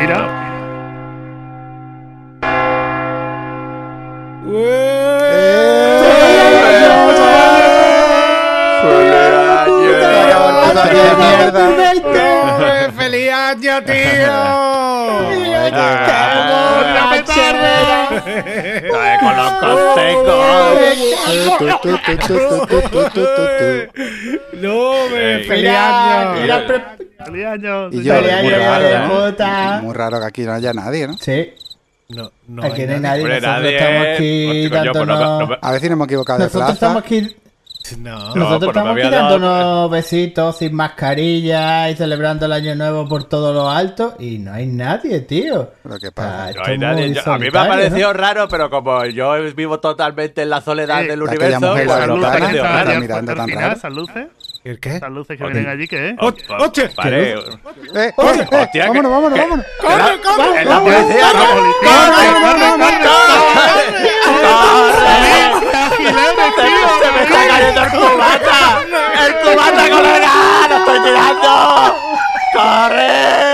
Tira. ¡Feliz año, tío! con los ¡No, me feliz año! Feliz año. Y yo, Feliz muy año, raro, hijo de ¿no? puta. Muy raro que aquí no haya nadie, ¿no? Sí, No, no aquí hay no hay nadie. nadie. Nosotros nadie. estamos aquí Hostia, coño, pues no no me- A ver si nos hemos equivocado de Nosotros plaza. estamos aquí. No. No, Nosotros pues no estamos aquí dándonos besitos sin mascarilla y celebrando el año nuevo por todo lo alto y no hay nadie, tío. Qué Ah, pasa. esto No hay nadie. muy Yo- a mí me ha parecido raro, pero como yo vivo totalmente en la soledad Eh, del universo, mujer pues no me ha parecido raro. mirando tan raro. Luces, ¿El qué? esas luces que vienen allí, ¿qué es? Oh. Eh, Hostia, vámonos, vámonos, vámonos. ¡Corre, corre! ¡En la ¡Corre, policía! ¡La policía! ¡Gileres, ¡Se tío! se me está cayendo el cubata! ¡El cubata, colega! ¡Lo estoy tirando! ¡Corre!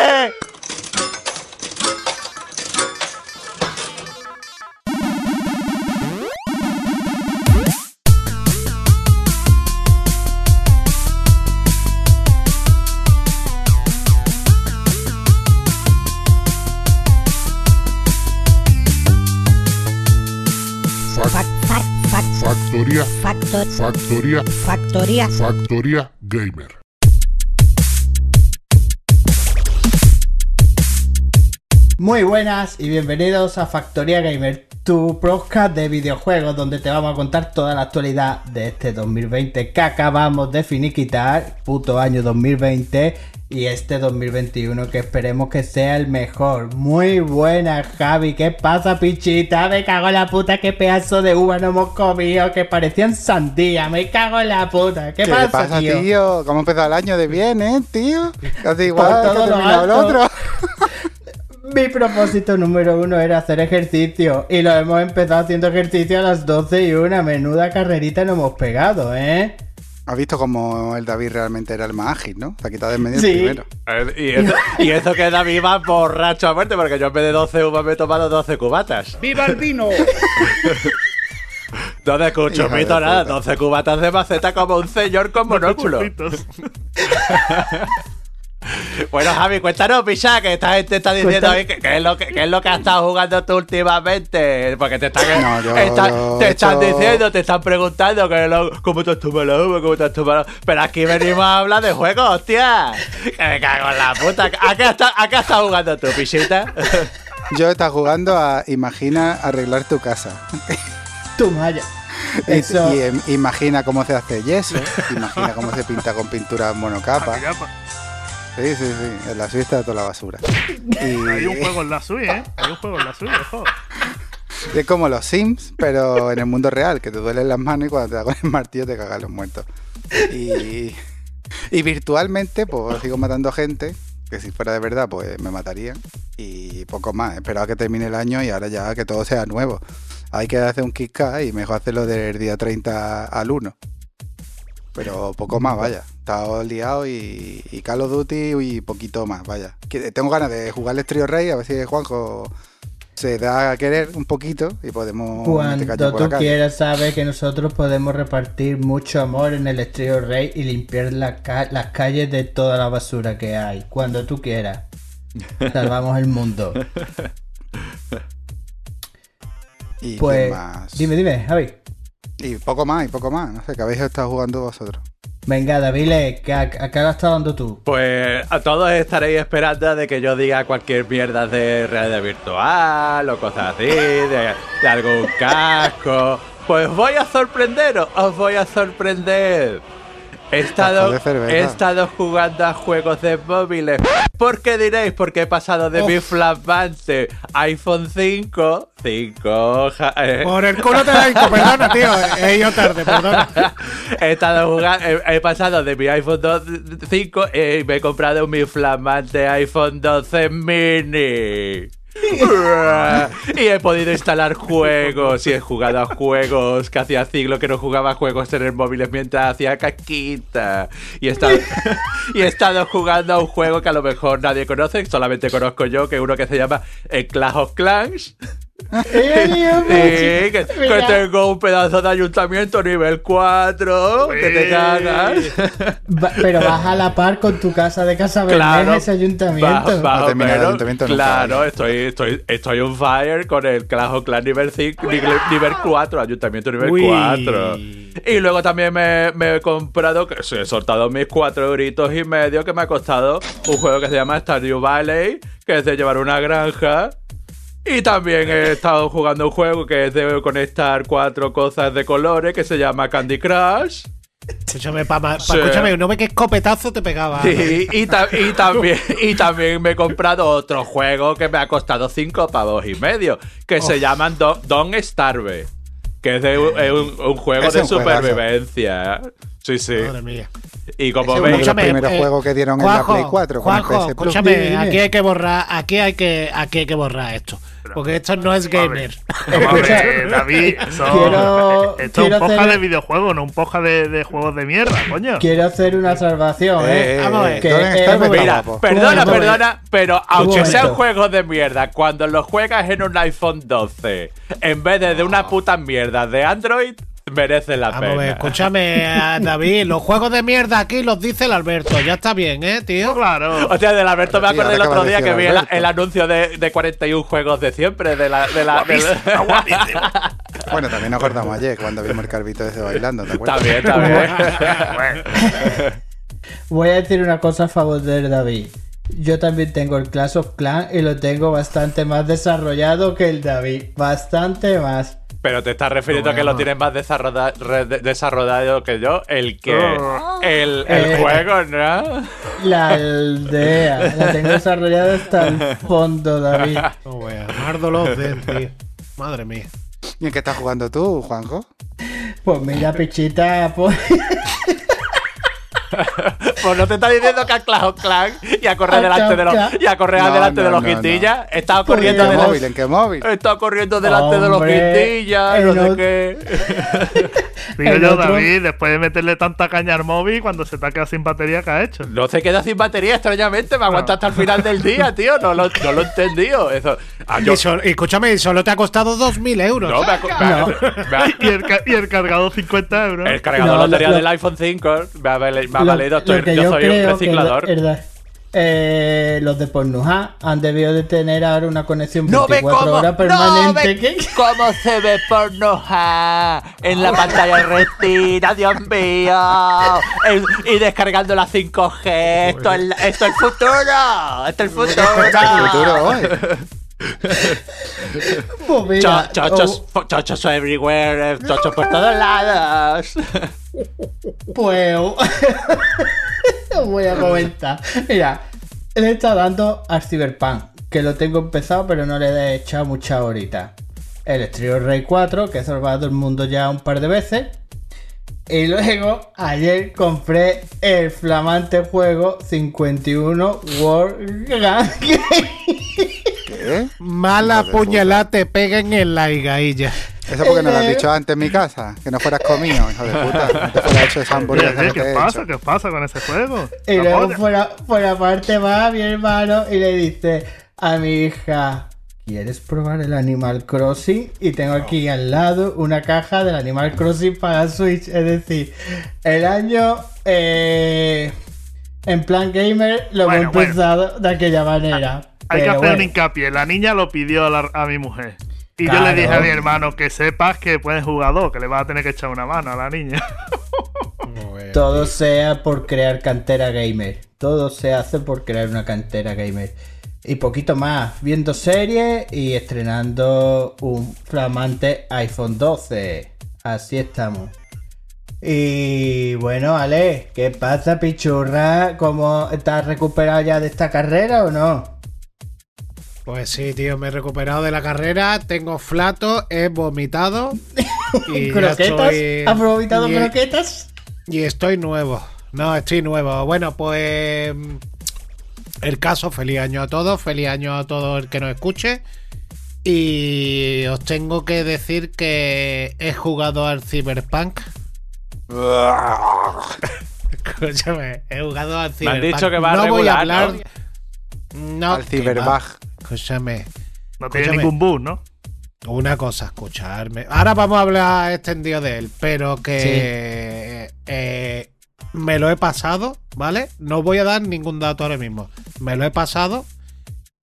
Factoría, factor, factoría, factoría. factoría gamer. Muy buenas y bienvenidos a Factoría Gamer, tu podcast de videojuegos donde te vamos a contar toda la actualidad de este 2020 que acabamos de finiquitar, puto año 2020 y este 2021 que esperemos que sea el mejor. Muy buenas Javi, ¿qué pasa pichita? Me cago en la puta, qué pedazo de uva no hemos comido, que parecían sandía, me cago en la puta. ¿Qué, ¿Qué pasa, pasa, tío? tío? ¿Cómo empezó el año de bien, eh, tío? Casi igual que ha terminado el otro. Mi propósito número uno era hacer ejercicio y lo hemos empezado haciendo ejercicio a las 12 y una menuda carrerita nos hemos pegado, ¿eh? Has visto cómo el David realmente era el más ágil, ¿no? Se ha quitado de en medio Sí. el primero. Y eso, y eso que David va borracho a muerte, porque yo en vez de 12 uvas me he tomado 12 cubatas. ¡Viva el vino! No te escucho, pito nada. puta. 12 cubatas de maceta como un señor con monóculo. Bueno, Javi, cuéntanos, picha, que esta gente está diciendo ahí que, que es lo que, que es lo que has estado jugando tú últimamente. Porque te están, No, yo- está- yo te están diciendo, te están preguntando que lo- cómo te has tomado cómo te has tomado Pero aquí venimos a hablar de juegos, hostia. Que me cago en la puta. ¿A qué, a estado jugando tú, pichita? Yo estaba jugando a Imagina arreglar tu casa. Y- Eso. Y, em, imagina cómo se hace yeso, imagina cómo se pinta con pintura monocapa. Sí, sí, sí, en la Switch está toda la basura. Hay un juego en la Switch, ¿eh? Hay un juego en la Switch, ojo. es como los Sims, pero en el mundo real, que te duelen las manos y cuando te da con el martillo te cagan los muertos. Y, y virtualmente, pues sigo matando gente, que si fuera de verdad, pues me matarían. Y poco más, esperaba que termine el año y ahora ya que todo sea nuevo. Hay que hacer un kick y mejor hacerlo del día 30 al 1. Pero poco más, vaya. Estaba liado y, y Call of Duty y poquito más, vaya. Que- Tengo ganas de jugar el Trio Rey, a ver si Juanjo se da a querer un poquito y podemos Cuando tú quieras, sabes que nosotros podemos repartir mucho amor en el Estrello Rey y limpiar la ca- las calles de toda la basura que hay. Cuando tú quieras. Salvamos el mundo. Y Pues, más. dime, dime, Javi. Y poco más, y poco más. No sé, que habéis estado jugando vosotros. Venga, David, ¿qué, a, qué has estado dando tú? Pues a todos estaréis esperando de que yo diga cualquier mierda de realidad virtual o cosas así, de, de algún casco. Pues voy a sorprenderos, os voy a sorprender. He estado, he estado jugando a juegos de móviles. ¿Por qué diréis? Porque he pasado de mi flamante iPhone 5, 5, ja- eh, Por el culo te la perdona, tío. He ido tarde, perdona. he estado jugando, he, he pasado de mi iPhone 12 5 y me he comprado mi flamante iPhone 12 mini. Y he podido instalar juegos y he jugado a juegos que hacía siglo que no jugaba juegos en el móvil mientras hacía caquita. Y he, estado, y he estado jugando a un juego que a lo mejor nadie conoce, solamente conozco yo, que es uno que se llama Clash of Clans. Eh, Sí, que, tengo un pedazo de ayuntamiento nivel 4, que te cagas. Va- Pero vas a la par con tu casa de casa Claro, ese ayuntamiento. Va- va- No termina el pero, ayuntamiento nunca, Claro, estoy, estoy, estoy on fire con el Clash of Clans nivel 5, nivel, nivel 4, ayuntamiento nivel Uy. 4. Y luego también me, me he comprado, que he soltado mis 4 euritos y medio que me ha costado un juego que se llama Stardew Valley, que es de llevar una granja. Y también he estado jugando un juego que es de conectar cuatro cosas de colores que se llama Candy Crush. Escúchame, pa, pa- Sí. escúchame, no ve qué escopetazo te pegaba. Sí, y, ta- y también, y también me he comprado otro juego que me ha costado 5 pavos y medio, que se llaman Don, Don't Starve, que es, de un, es un- un juego de un juegazo. supervivencia. Sí, sí. Madre mía. Y como es uno de veis, los primeros eh, juegos que dieron en la Play 4 con el Juanjo, PS Plus. escúchame, aquí hay que borrar, aquí hay que, aquí hay que borrar esto. Porque esto no es gamer. Vamos a Escucha, ver, David, quiero- esto es un hacer- de videojuegos, no un podcast de, de juegos de mierda, coño. Quiero hacer una salvación, ¿eh? Eh, Vamos a ver. Que, ¿dónde eh. Mira, perdona, perdona, pero aunque sean juegos de mierda, cuando los juegas en un iPhone 12, en vez de de una puta mierda de Android, merece la Vamos pena. ver, escúchame, David, los juegos de mierda aquí los dice el Alberto. Ya está bien, ¿eh, tío? Claro. Hostia, del Alberto me acordé el otro día que vi el, anuncio de, de 41 juegos de siempre, de la... De la del- Guapísimo, guapísimo. Bueno, también nos acordamos ayer cuando vimos el carvito ese bailando, ¿te Está acuerdas? bien, está bien. Bueno, Voy a decir una cosa a favor de David. Yo también tengo el Clash of Clans y lo tengo bastante más desarrollado que el David. Bastante más. Pero te estás refiriendo a que lo tienes más desarrollado que yo. El que... Oh. El, el Eh. juego, ¿no? La aldea. La tengo desarrollada hasta el fondo, David. No, wea, Nardo los den, tío. Madre mía. ¿Y en qué estás jugando tú, Juanjo? Pues mira, pichita, pues. Pues no te está diciendo que a Clash of Clans y a correr delante de los... Y a correr No, delante de no, los no, no. quintillas. Estaba Pues corriendo ¿En qué de móvil? ¿En qué móvil? Estaba corriendo delante de los Hombre, quintillas, no en sé qué. digo El yo, otro- David, después de meterle tanta caña al móvil, cuando se te ha quedado sin batería, ¿qué ha hecho? No se queda sin batería, extrañamente. Me aguanta hasta el final del día, tío. No lo, no lo he entendido. Eso. Ah, yo- Y, sol- y escúchame, solo te ha costado 2.000 euros. no, me ha, me ha- me ha- Y el, y el cargado 50 euros. el cargador batería lo- del iPhone 5 me ha, vale- me ha Lo- valido. Estoy- yo, yo soy un que reciclador. Eh, los de Pornhub han debido de tener ahora una conexión No ve 24 cómo, horas no permanente. ve cómo se ve porno en la pantalla retina, Dios mío. El- y descargando la 5G. Esto es, esto es el futuro. Esto es el futuro. Pues mira, Cho- chochos, oh, chochos everywhere, eh, chochos por todos lados. pues os voy a comentar. Mira, le he estado dando al Cyberpunk, que lo tengo empezado, pero no le he echado mucha horita. El Street Rey 4, que he salvado el mundo ya un par de veces. Y luego, ayer compré el flamante juego 51 World Gun ¿Qué? Mala Hijo de puñalada te peguen en la higailla. ¿Eso porque no lo has Eh. dicho antes en mi casa? Que no fueras comido, hijo de puta. No te fuera hecho esa Oye, hamburguesa ¿qué, que te ¿Qué he pasa? hecho. ¿Qué pasa con ese juego? Y La luego fuera parte va mi hermano y le dice a mi hija, ¿quieres probar el Animal Crossing? Y tengo aquí al lado una caja del Animal Crossing para Switch. Es decir, el año eh, en plan gamer lo Bueno, hemos bueno. empezado de aquella manera. Hay que hacer bueno, un hincapié. La niña lo pidió a, la- a mi mujer. Y yo le dije a mi hermano que sepas que puedes jugar dos, que le vas a tener que echar una mano a la niña. Todo sea por crear cantera gamer. Todo se hace por crear una cantera gamer. Y poquito más, viendo series y estrenando un flamante iPhone 12. Así estamos. Y bueno, Ale, ¿qué pasa, pichurra? ¿Cómo estás recuperado ya de esta carrera o no? Pues sí, tío, me he recuperado de la carrera, tengo flato, he vomitado y ¿Croquetas? estoy- ¿Has vomitado y- croquetas? Y estoy nuevo. No, estoy nuevo. Bueno, pues. El caso, feliz año a todos, feliz año a todo el que nos escuche. Y os tengo que decir que he jugado al Cyberpunk. Escúchame, he jugado al Me Cyberpunk. han dicho que va no voy regular, a hablar. ¿no? No, Al Cyberbug. Escúchame. No tiene Escúchame. ningún bug, ¿no? Una cosa, escucharme. Ahora vamos a hablar extendido de él, pero que eh, me lo he pasado, ¿vale? No voy a dar ningún dato ahora mismo. Me lo he pasado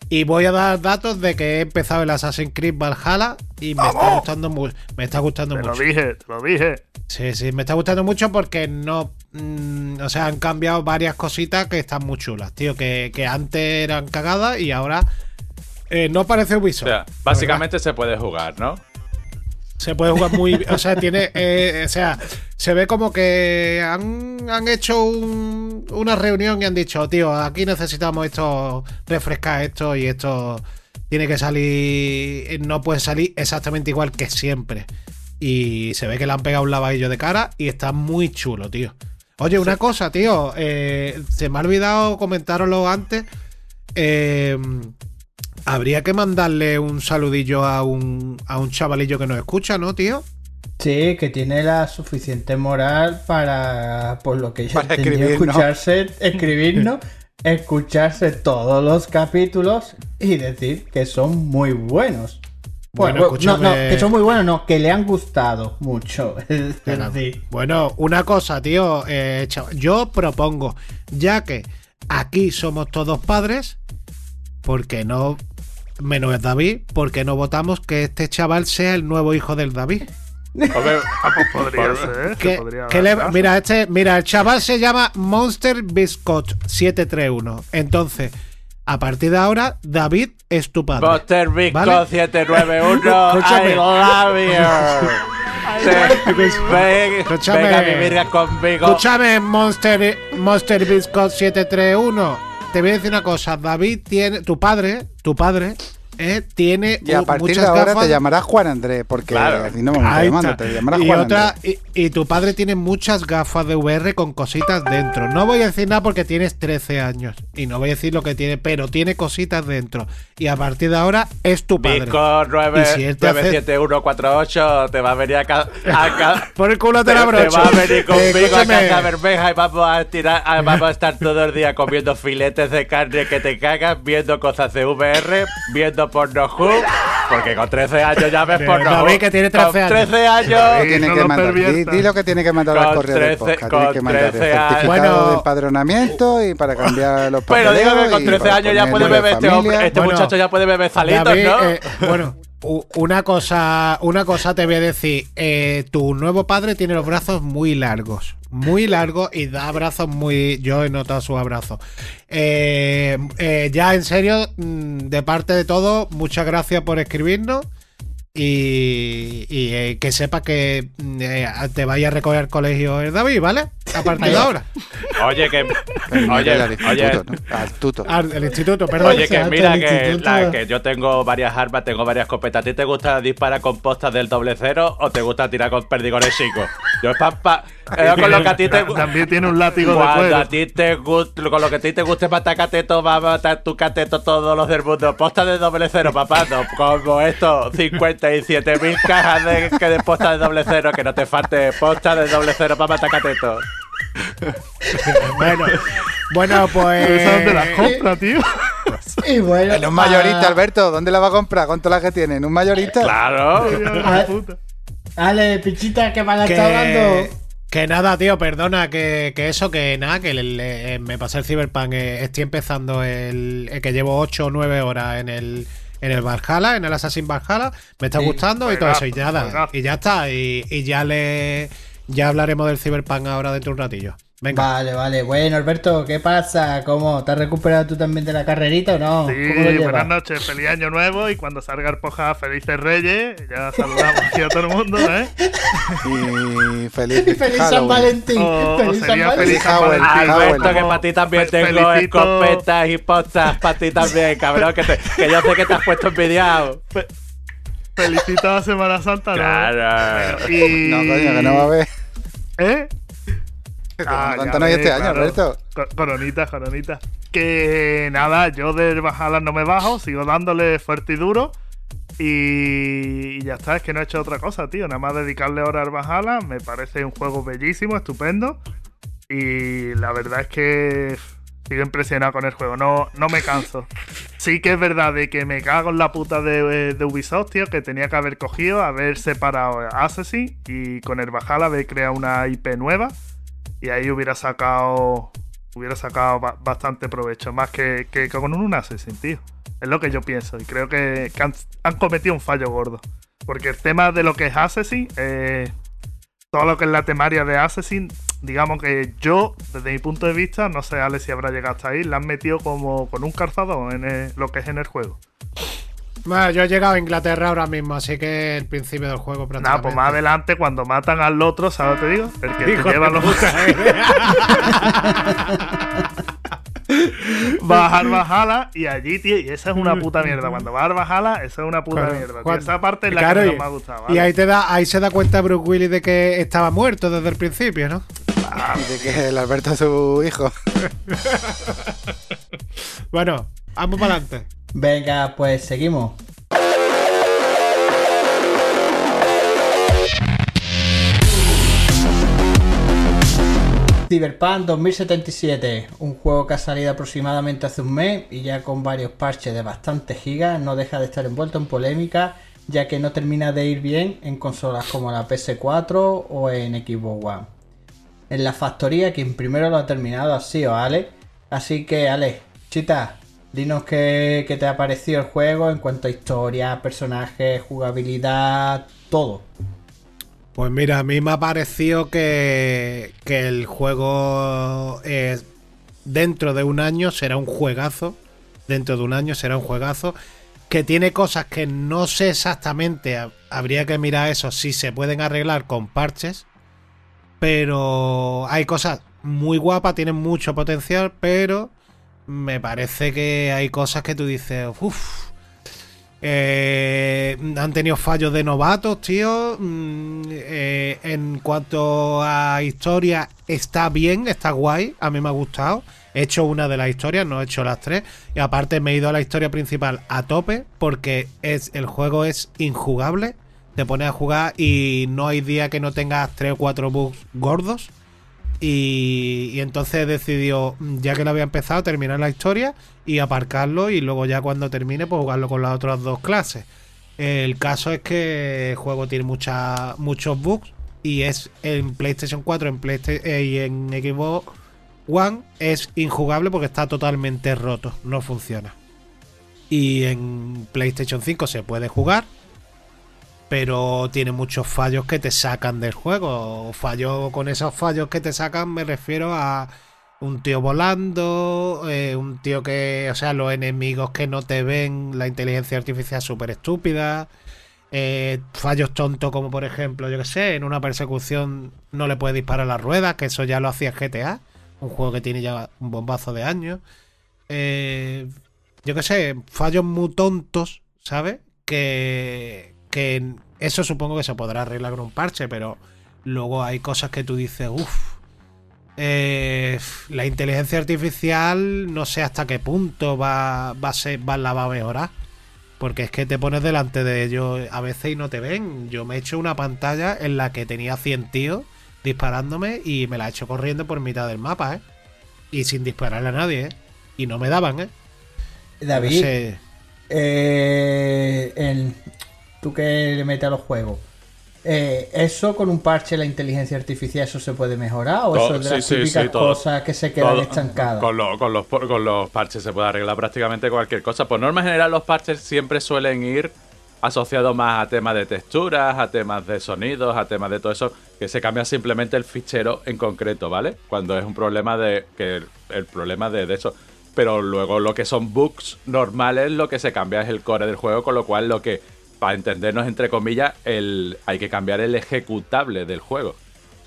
y voy a dar datos de que he empezado el Assassin's Creed Valhalla y me está gustando mucho. Me está gustando Te lo mucho. dije, te lo dije. Sí, sí, me está gustando mucho porque no. mm, o sea, han cambiado varias cositas que están muy chulas, tío. Que, que antes eran cagadas y ahora eh, no parece O Ubisoft. sea, la verdad. básicamente se puede jugar, ¿no? Se puede jugar muy bien. O sea, tiene. eh, o sea, se ve como que han, han hecho un- una reunión y han dicho, tío, aquí necesitamos esto, refrescar esto y esto tiene que salir. No puede salir exactamente igual que siempre. Y se ve que le han pegado un lavadillo de cara y está muy chulo, tío. Oye, una cosa, tío. eh, se me ha olvidado comentároslo antes. Eh, habría que mandarle un saludillo a un, a un chavalillo que nos escucha, ¿no, tío? Sí, que tiene la suficiente moral para, por lo que yo Para escucharse, escribirnos, escucharse todos los capítulos y decir que son muy buenos. Bueno, Bueno, no, no, que son muy buenos, no, que le han gustado mucho. Bueno, una cosa, tío. eh, yo propongo, ya que aquí somos todos padres, ¿por qué no, menos David, por qué no votamos que este chaval sea el nuevo hijo del David? Ah, pues podría Por- ser. Que- se podría que dar le- caso. mira, este, mira, el chaval se llama Monster Biscuit 731. Entonces, a partir de ahora, David es tu padre. Buster Bisco ¿Vale? 791, Escúchame. I love you. Sí, ven- Escúchame. Venga a vivir conmigo. Escúchame, Monster, Monster Biscuit 731. Te voy a decir una cosa. David tiene. Tu padre, tu padre, eh, tiene Y a uh, partir muchas de ahora gafas. te llamarás Juan Andrés, porque Claro. así no me Ahí llamando, está. te llamarás y, Juan otra, Andrés. y, y tu padre tiene muchas gafas de VR con cositas dentro. No voy a decir nada porque tienes 13 años. Y no voy a decir lo que tiene, pero tiene cositas dentro. Y a partir de ahora es tu padre. Bisco Y si él te 97148 te va a venir a ca- a ca- Por el culo te te, la te brocha. va a venir Eh, conmigo a. Casa Bermeja y vamos a tirar, a- vamos a estar todo el día comiendo filetes de carne que te cagas, viendo cosas de VR, viendo Pornhub, porque con 13 años ya ves Pornhub. David, que tiene 13 con años. 13 años. Tiene no que lo mandar, di, perviertas. di lo que tiene que mandar al correo del 13 podcast. con Tiene que mandar el 13 años. certificado Bueno. de empadronamiento y para cambiar los Pero que con y 13 para años ya puede beber este hombre, este Bueno, muchacho ya puede beber salitos, David, ¿no? eh, bueno, una cosa, una cosa te voy a decir. Eh, tu nuevo padre tiene los brazos muy largos. Muy largos y da abrazos muy. Yo he notado sus abrazos. Eh, eh, ya en serio, mm, de parte de todo, muchas gracias por escribirnos. Y, y, eh, que sepa que eh, te vaya a recoger al colegio el David, ¿vale? A partir de ahora. Oye, que. Oye, al oye, instituto, ¿no? Al tuto. Al el instituto, perdón. Oye, que mira el que, instituto. la- que yo tengo varias armas, tengo varias escopetas. ¿A ti te gusta disparar con postas del doble cero o te gusta tirar con perdigones chicos? Yo es pa, pa- eh, con lo que a ti te gu- También tiene un látigo de Cuando cuero. a ti te guste, con lo que a ti te guste matar cateto, va a matar tu cateto todos los del mundo. Posta de doble cero, papá, no, como esto, 57.000 cajas de, que de posta de doble cero, que no te falte posta de doble cero para matar cateto. Bueno, bueno, pues. ¿Pero dónde las compra, tío? y bueno, En un mayorista, ah, Alberto, ¿dónde la va a comprar? ¿Cuánto la que tiene? ¿En un mayorista? Claro. Ah, Puta. Ale, pichita, que me la está que, dando. que nada, tío, perdona, que, que eso, que nada, que le- le- me pasé el Cyberpunk, eh, estoy empezando el, el que llevo 8 o 9 horas en el en el Valhalla, en el Assassin Valhalla, me está Sí. gustando y todo eso, y nada, y ya está, y, y ya le ya hablaremos del Cyberpunk ahora dentro de un ratillo. Venga. Vale, vale. Bueno, Alberto, ¿qué pasa? ¿Cómo? ¿Te has recuperado tú también de la carrerita o no? Sí, buenas noches, feliz año nuevo y cuando salga el poja, felices reyes. Ya saludamos aquí a todo el mundo, ¿eh? Y feliz, Y feliz San. Valentín. O, o feliz San Valentín. feliz San Valentín. Alberto, que para ti también Fe- tengo felicito- escopetas y postas, para ti también, cabrón, que, te- que yo sé que te has puesto envidiado. Fe- Felicito a Semana Santa, ¿no? Claro. Y... No, coño, que no va a haber. ¿Eh? Ah, ya ves, este año. Alberto. Co- Coronita, coronita. que nada, yo de Valhalla no me bajo, sigo dándole fuerte y duro. Y ya está, es que no he hecho otra cosa, tío. Nada más dedicarle horas al Valhalla. Me parece un juego bellísimo, estupendo. Y la verdad es que sigo impresionado con el juego. No, no me canso. Sí que es verdad de que me cago en la puta de, de Ubisoft, tío, que tenía que haber cogido, haber separado Assassin y con el Valhalla haber creado una IP nueva. Y ahí hubiera sacado. Hubiera sacado ba- bastante provecho. Más que, que con un Assassin, tío. Es lo que yo pienso. Y creo que, han, cometido un fallo gordo. Porque el tema de lo que es Assassin, eh, todo lo que es la temaria de Assassin, digamos que yo, desde mi punto de vista, no sé, Alex, si habrá llegado hasta ahí, la han metido como con un calzado en lo que es en el juego. Bueno, yo he llegado a Inglaterra ahora mismo, así que el principio del juego Nada, prácticamente. pues más adelante, cuando matan al otro, ¿sabes lo que te digo? El que Hijo te lleva los. eh. Bajar Bajala y allí, tío, y esa es una puta mierda. Cuando bajar Bajala, esa es una puta Claro, mierda. tío. Esa parte es la claro, que menos me ha gustado. Y ahí te da, ahí se da cuenta Bruce Willis de que estaba muerto desde el principio, ¿no? Y de que el Alberto es su hijo. Bueno, vamos para adelante. Venga, pues seguimos. Cyberpunk 2077, un juego que ha salido aproximadamente hace un mes y ya con varios parches de bastantes gigas, no deja de estar envuelto en polémica, ya que no termina de ir bien en consolas como la PS4 o en Xbox One. En la factoría quien primero lo ha terminado ha sido Ale, así que Ale, chita, dinos qué, te ha parecido el juego en cuanto a historia, personajes, jugabilidad, todo. Pues mira, a mí me ha parecido que, el juego eh, dentro de un año será un juegazo. Dentro de un año será un juegazo. Que tiene cosas que no sé exactamente. ha- Habría que mirar eso si se pueden arreglar con parches. Pero hay cosas muy guapas, tienen mucho potencial, pero me parece que hay cosas que tú dices, uff, eh, han tenido fallos de novatos, tío. Mm, eh, en cuanto a historia, está bien, está guay. A mí me ha gustado. He hecho una de las historias, no he hecho las tres. Y aparte me he ido a la historia principal a tope porque es, el juego es injugable. Te pones a jugar y no hay día que no tengas tres o cuatro bugs gordos. Y, y entonces decidió, ya que lo había empezado, terminar la historia y aparcarlo y luego ya cuando termine, pues jugarlo con las otras dos clases. El caso es que el juego tiene mucha, muchos bugs y es en PlayStation 4 en PlayStation, eh, y en Xbox One es injugable porque está totalmente roto, no funciona. Y en PlayStation 5 se puede jugar, pero tiene muchos fallos que te sacan del juego. Fallos con esos fallos que te sacan me refiero a un tío volando, eh, un tío que, o sea, los enemigos que no te ven, la inteligencia artificial súper estúpida, eh, fallos tontos como por ejemplo, yo que sé, en una persecución no le puedes disparar las ruedas, que eso ya lo hacía GTA, un juego que tiene ya un bombazo de años. Eh, yo que sé, fallos muy tontos, ¿sabes? Que, que eso supongo que se podrá arreglar con un parche, pero luego hay cosas que tú dices, uff, eh, la inteligencia artificial no sé hasta qué punto va, va a ser, va, la va a mejorar. Porque es que te pones delante de ellos a veces y no te ven. Yo me he hecho una pantalla en la que tenía 100 tíos disparándome y me la he hecho corriendo por mitad del mapa, ¿eh? Y sin dispararle a nadie, ¿eh? Y no me daban, ¿eh? David, No sé. eh, el- tú que le metes a los juegos, eh, ¿eso con un parche de la inteligencia artificial eso se puede mejorar? ¿O Todo- eso es de las sí, típicas sí, cosas que se quedan Todo- estancadas? Con, lo- con los, con los parches se puede arreglar prácticamente cualquier cosa. Por norma general, los parches siempre suelen ir asociados más a temas de texturas, a temas de sonidos, a temas de todo eso, que se cambia simplemente el fichero en concreto, ¿vale? Cuando es un problema de. que el, el problema de, de eso. Pero luego lo que son bugs normales, lo que se cambia es el core del juego, con lo cual lo que, para entendernos entre comillas, el, hay que cambiar el ejecutable del juego.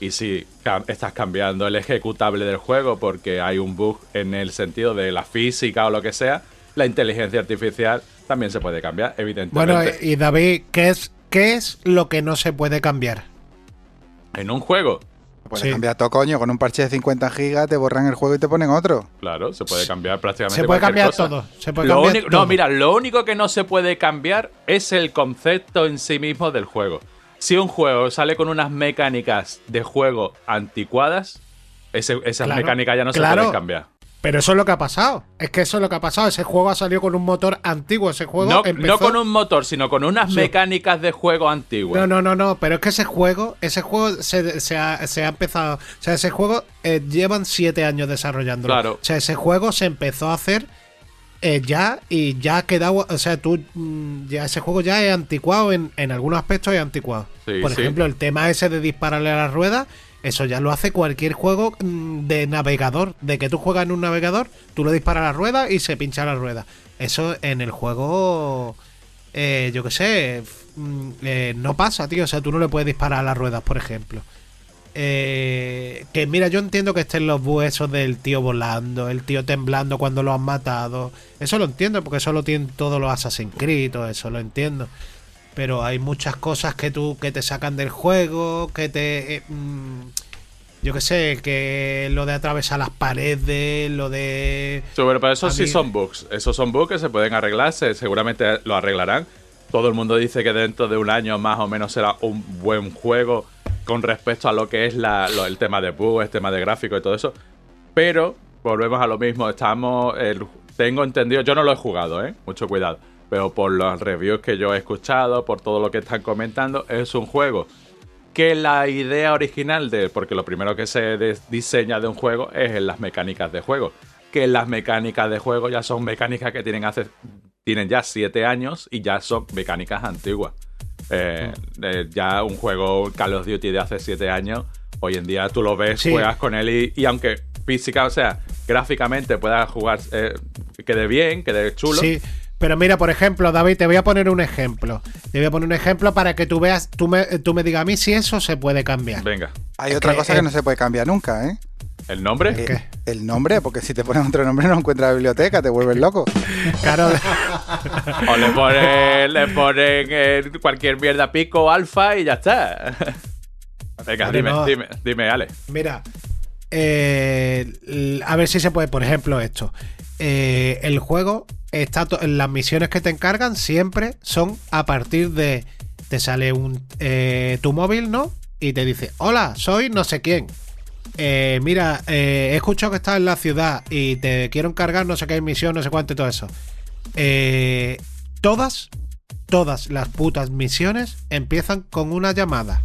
Y si cam- estás cambiando el ejecutable del juego porque hay un bug en el sentido de la física o lo que sea, la inteligencia artificial también se puede cambiar, evidentemente. Bueno, y David, ¿qué es, ¿qué es lo que no se puede cambiar? en un juego, Puedes Sí. cambiar todo, coño. Con un parche de 50 gigas te borran el juego y te ponen otro. Claro, se puede cambiar prácticamente Se puede cualquier cambiar cosa. todo. Se puede Lo cambiar único- todo. No, mira, lo único que no se puede cambiar es el concepto en sí mismo del juego. Si un juego sale con unas mecánicas de juego anticuadas, ese- esas Claro, mecánicas ya no claro. se pueden cambiar. Pero eso es lo que ha pasado. Es que eso es lo que ha pasado. Ese juego ha salido con un motor antiguo. Ese juego No, empezó... no con un motor, sino con unas Sí. mecánicas de juego antiguas. No, no, no, no, pero es que ese juego, ese juego se, se ha, se ha empezado, o sea, ese juego eh, llevan siete años desarrollándolo. Claro. O sea, ese juego se empezó a hacer eh, ya y ya ha quedado, o sea, tú mm, ya ese juego ya es anticuado en, en algunos aspectos es anticuado. Sí, Por sí. ejemplo, el tema ese de dispararle a las ruedas, eso ya lo hace cualquier juego mm, de navegador, de que tú juegas en un navegador, tú le disparas la rueda y se pincha la rueda. Eso en el juego eh, yo qué sé, mm, eh, no pasa, tío. O sea, tú no le puedes disparar a las ruedas, por ejemplo. Eh, que mira, yo entiendo que estén los huesos del tío volando, el tío temblando cuando lo han matado. Eso lo entiendo, porque eso lo tienen todos los Assassin's Creed, eso lo entiendo. Pero hay muchas cosas que tú que te sacan del juego, que te. eh, mm, yo qué sé, que lo de atravesar las paredes, lo de. Sí, pero eso A sí son bugs. Esos son bugs que se pueden arreglar, se- seguramente lo arreglarán. Todo el mundo dice que dentro de un año más o menos será un buen juego con respecto a lo que es la- lo- el tema de bugs, el tema de gráfico y todo eso. Pero volvemos a lo mismo. Estamos. el- tengo entendido, yo no lo he jugado, ¿eh? Mucho cuidado. Pero por los reviews que yo he escuchado, por todo lo que están comentando, es un juego que la idea original de. Porque lo primero que se diseña de un juego es en las mecánicas de juego. Que las mecánicas de juego ya son mecánicas que tienen hace. Tienen ya 7 años y ya son mecánicas antiguas. Eh, eh, ya un juego Call of Duty de hace 7 años, hoy en día tú lo ves, Sí. juegas con él y, y aunque física, o sea, gráficamente pueda jugar, eh, quede bien, quede chulo. Sí, pero mira, por ejemplo, David, te voy a poner un ejemplo. Te voy a poner un ejemplo para que tú veas, tú me, tú me digas a mí si eso se puede cambiar. Venga, Hay Es otra que, cosa eh, que no se puede cambiar nunca, ¿eh? el nombre. Eh, ¿Qué? El nombre, porque si te pones otro nombre no encuentras la biblioteca, te vuelves loco. Claro, O le ponen, le ponen eh, cualquier mierda pico alfa y ya está. Venga, dime, no. dime, dime, Ale. mira, eh, a ver si se puede, por ejemplo, esto. Eh, el juego está, las misiones que te encargan siempre son a partir de, te sale un eh, tu móvil, ¿no? Y te dice, hola, soy no sé quién. Eh, mira, eh, he escuchado que estás en la ciudad y te quiero encargar no sé qué misión, no sé cuánto y todo eso. Eh, todas, todas las putas misiones empiezan con una llamada.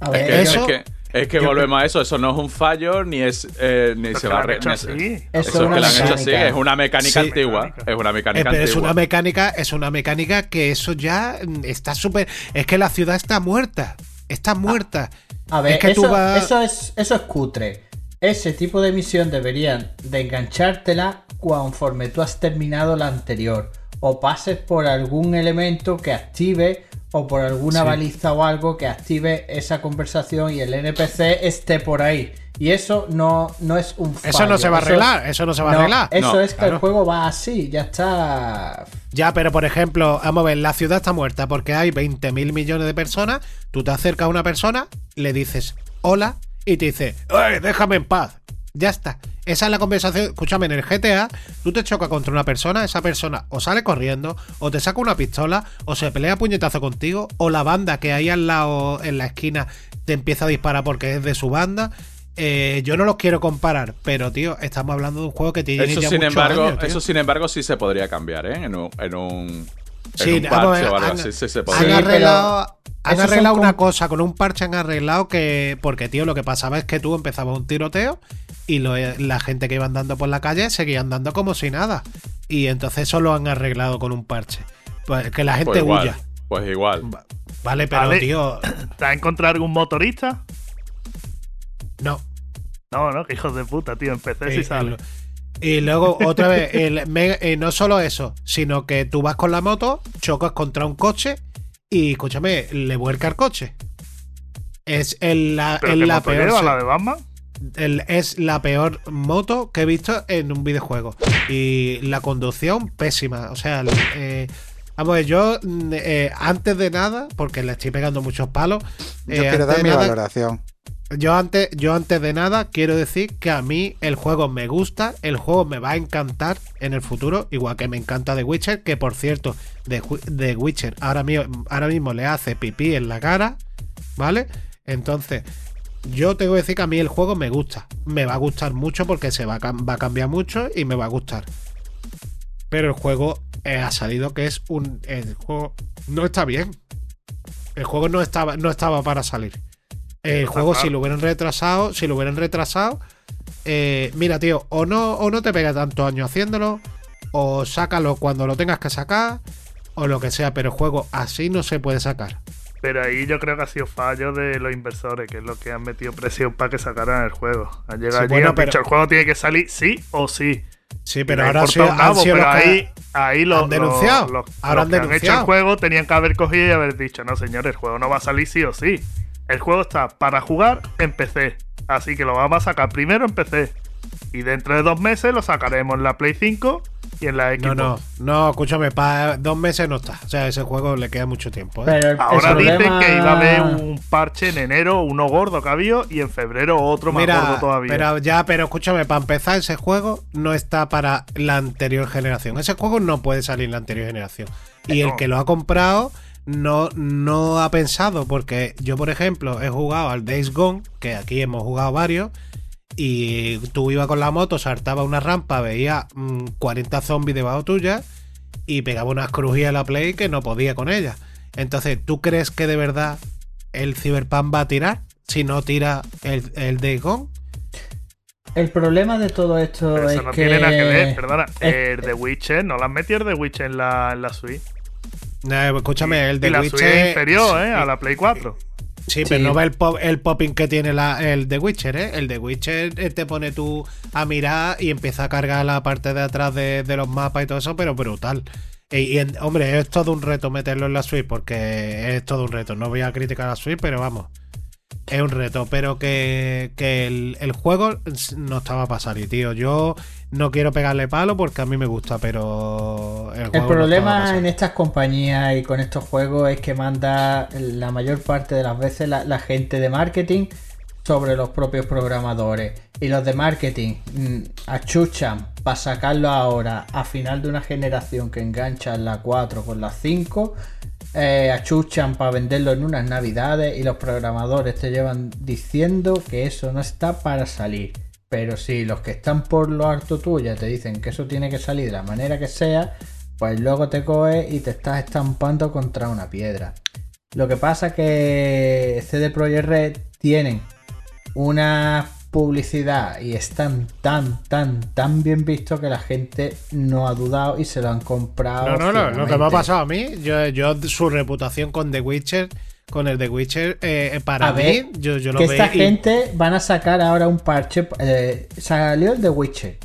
A Es que, eso- es que, es que volvemos a eso, eso no es un fallo ni es eh, ni se va a re-. Eso Eso es que lo han hecho así, mecánica. es una mecánica Sí. antigua. Mecánica. Es una Eh, mecánica pero es antigua. una mecánica, es una mecánica que eso ya mm, está súper. Es que la ciudad está muerta. Está muerta. A ver, es que eso, tú vas. eso es, eso es cutre. Ese tipo de misión deberían de enganchártela conforme tú has terminado la anterior. O pases por algún elemento que active o por alguna Sí. baliza o algo que active esa conversación y el NPC esté por ahí. Y eso no, no es un fallo. Eso no se va a Eso- arreglar. Eso no se va a no, arreglar. Eso No, es que claro. el juego va así, ya está. Ya, pero por ejemplo, vamos a ver, la ciudad está muerta porque hay 20.000 millones de personas. Tú te acercas a una persona, le dices hola y te dice, "Ey, déjame en paz. Ya está. Esa es la conversación. Escúchame, en el GTA, tú te chocas contra una persona, esa persona o sale corriendo, o te saca una pistola, o se pelea a puñetazo contigo, o la banda que hay al lado en la esquina te empieza a disparar porque es de su banda. Eh, yo no los quiero comparar, pero tío, estamos hablando de un juego que tiene Eso ya sin embargo, años, eso sin embargo sí se podría cambiar, ¿eh? En un, en un, en Sí, un vamos a parche ver, o algo han- así, sí se Han podría. Sí, arreglado, han arreglado una como- cosa, con un parche han arreglado que. Porque, tío, lo que pasaba es que tú empezabas un tiroteo y lo- la gente que iba andando por la calle seguía andando como si nada. Y entonces eso lo han arreglado con un parche. Pues que la gente Pues igual, huya. pues igual. Vale, pero, Vale. tío, ¿Te has encontrado algún motorista? no. No, no, que hijos de puta, tío. Empecé Eh, si sale. Y luego, otra vez, el me- eh, no solo eso, sino que tú vas con la moto, chocas contra un coche y, escúchame, le vuelca el coche. Es el- la, ¿Pero es qué la moto peor. lleva, la de Batman? el- es la peor moto que he visto en un videojuego. Y la conducción, pésima. O sea, el- eh, Vamos, a ver, yo mm, eh, antes de nada, porque le estoy pegando muchos palos. Yo eh, quiero dar mi nada- valoración. Yo antes, yo antes de nada quiero decir que a mí el juego me gusta, el juego me va a encantar en el futuro, igual que me encanta The Witcher, que por cierto, The, Wi- The Witcher ahora, mi- ahora mismo le hace pipí en la cara, ¿vale? Entonces, yo tengo que decir que a mí el juego me gusta, me va a gustar mucho porque se va a, cam- va a cambiar mucho y me va a gustar. Pero el juego eh, ha salido que es un... El juego no está bien. El juego no estaba, no estaba para salir. El juego, si lo hubieran retrasado, si lo hubieran retrasado, eh, mira, tío, o no, o no te pega tantos años haciéndolo, o sácalo cuando lo tengas que sacar, o lo que sea, pero el juego así no se puede sacar. Pero ahí yo creo que ha sido fallo de los inversores, que es lo que han metido presión para que sacaran el juego. Han llegado Sí, allí bueno, han pero- dicho, el juego tiene que salir sí o sí. Sí, pero ahora han sido, un han nabo, sido pero los que- ahí, ahí los, han denunciado. los- los- Ahora han que han hecho denunciado. el juego tenían que haber cogido y haber dicho, no señor, el juego no va a salir sí o sí. El juego está para jugar en PC. Así que lo vamos a sacar primero en PC. Y dentro de dos meses lo sacaremos en la Play 5 y en la Xbox. No, no, no, escúchame, para dos meses no está. O sea, ese juego le queda mucho tiempo. ¿eh? Pero el- el Ahora dicen problema- que iba a haber un parche en enero, uno gordo que había, y en febrero otro más gordo todavía. pero ya, pero escúchame, para empezar, ese juego no está para la anterior generación. Ese juego no puede salir en la anterior generación. Y el No. que lo ha comprado no, no ha pensado, porque yo, por ejemplo, he jugado al Days Gone, que aquí hemos jugado varios, y tú ibas con la moto, saltaba una rampa, veía mm, 40 zombies debajo tuya y pegaba unas crujías a la play que no podía con ella. Entonces, ¿tú crees que de verdad el Cyberpunk va a tirar si no tira el, el Days Gone? El problema de todo esto Pero es eso no que. tiene nada que ver, perdona. es- el The Witcher, no lo han metido el The Witcher en la, en la Switch. Eh, escúchame, el y de la Witcher. Switch es inferior, sí, ¿eh? A la Play 4. Sí, pero no ve el, pop- el popping que tiene la, el de Witcher, ¿eh? El de Witcher eh, te pone tú a mirar y empieza a cargar la parte de atrás de, de los mapas y todo eso, pero brutal. Y, y en- hombre, es todo un reto meterlo en la Switch, porque es todo un reto. No voy a criticar a la Switch, pero vamos. Es un reto, pero que, que el, el juego no estaba para salir, tío. Yo no quiero pegarle palo porque a mí me gusta, pero. El, juego problema en estas compañías y con estos juegos es que manda la mayor parte de las veces la, la gente de marketing sobre los propios programadores. Y los de marketing mm, achuchan para sacarlo ahora a final de una generación que engancha la 4 con la 5. Eh, achuchan para venderlo en unas navidades y los programadores te llevan diciendo que eso no está para salir. Pero si los que están por lo harto tuya te dicen que eso tiene que salir de la manera que sea, pues luego te coges y te estás estampando contra una piedra. Lo que pasa que CD Projekt Red tienen una publicidad y están tan, tan, tan bien vistos que la gente no ha dudado y se lo han comprado. No, no, no. Lo que me ha pasado a mí, yo, yo su reputación con The Witcher, con el The Witcher, eh, para A mí, ver, yo, yo lo que veo. esta y- gente van a sacar ahora un parche. eh, salió el The Witcher.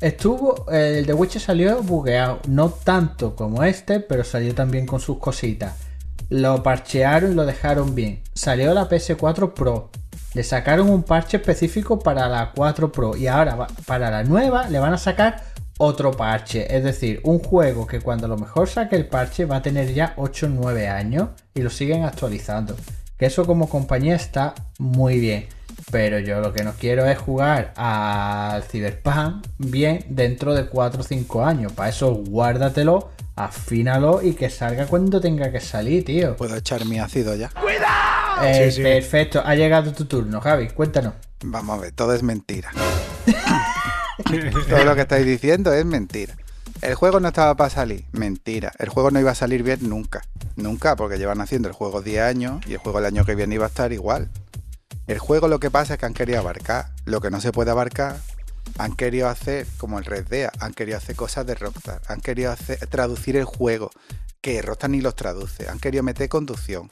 Estuvo. eh, el The Witcher salió bugueado. No tanto como este, pero salió también con sus cositas. Lo parchearon y lo dejaron bien. Salió la PS4 Pro. Le sacaron un parche específico para la 4 Pro. Y ahora para la nueva le van a sacar otro parche. Es decir, un juego que cuando a lo mejor saque el parche va a tener ya 8 o 9 años. Y lo siguen actualizando. Que eso como compañía está muy bien. Pero yo lo que no quiero es jugar al Cyberpunk bien dentro de 4 o 5 años. Para eso guárdatelo, afínalo y que salga cuando tenga que salir, tío. Puedo echar mi ácido ya. Eh, Sí, sí. Perfecto, ha llegado tu turno, Javi, cuéntanos. Vamos a ver, todo es mentira. todo lo que estáis diciendo es mentira. El juego no estaba para salir, mentira. El juego no iba a salir bien nunca. Nunca, porque llevan haciendo el juego 10 años y el juego el año que viene iba a estar igual. El juego lo que pasa es que han querido abarcar lo que no se puede abarcar. Han querido hacer como el Red Dead, han querido hacer cosas de Rockstar, han querido hacer, traducir el juego, que Rockstar ni los traduce, han querido meter conducción,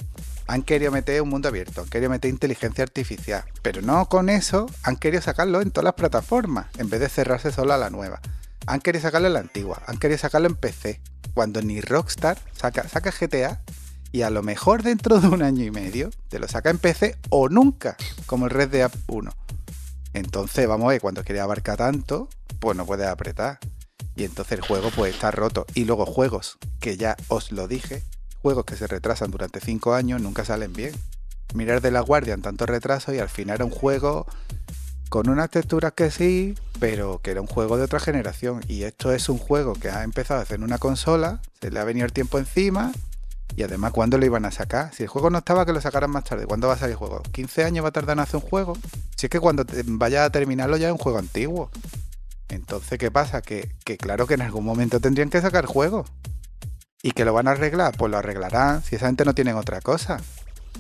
han querido meter un mundo abierto, han querido meter inteligencia artificial, pero no con eso, han querido sacarlo en todas las plataformas, en vez de cerrarse solo a la nueva. Han querido sacarlo en la antigua, han querido sacarlo en PC, cuando ni Rockstar saca, saca GTA y a lo mejor dentro de un año y medio te lo saca en PC o nunca, como el Red Dead 1. Entonces, vamos a ver, cuando quiere abarcar tanto, pues no puedes apretar. Y entonces el juego pues está roto. Y luego juegos, que ya os lo dije, juegos que se retrasan durante 5 años nunca salen bien. Mirar de la guardia en tanto retraso y al final era un juego con unas texturas que sí, pero que era un juego de otra generación. Y esto es un juego que ha empezado a hacer una consola, se le ha venido el tiempo encima. Y además, ¿cuándo lo iban a sacar? Si el juego no estaba, que lo sacaran más tarde. ¿Cuándo va a salir el juego? ¿15 años va a tardar en hacer un juego? Si es que cuando vaya a terminarlo ya es un juego antiguo. Entonces, ¿qué pasa? Que, claro que en algún momento tendrían que sacar el juego. ¿Y que lo van a arreglar? Pues lo arreglarán. Si esa gente no tienen otra cosa.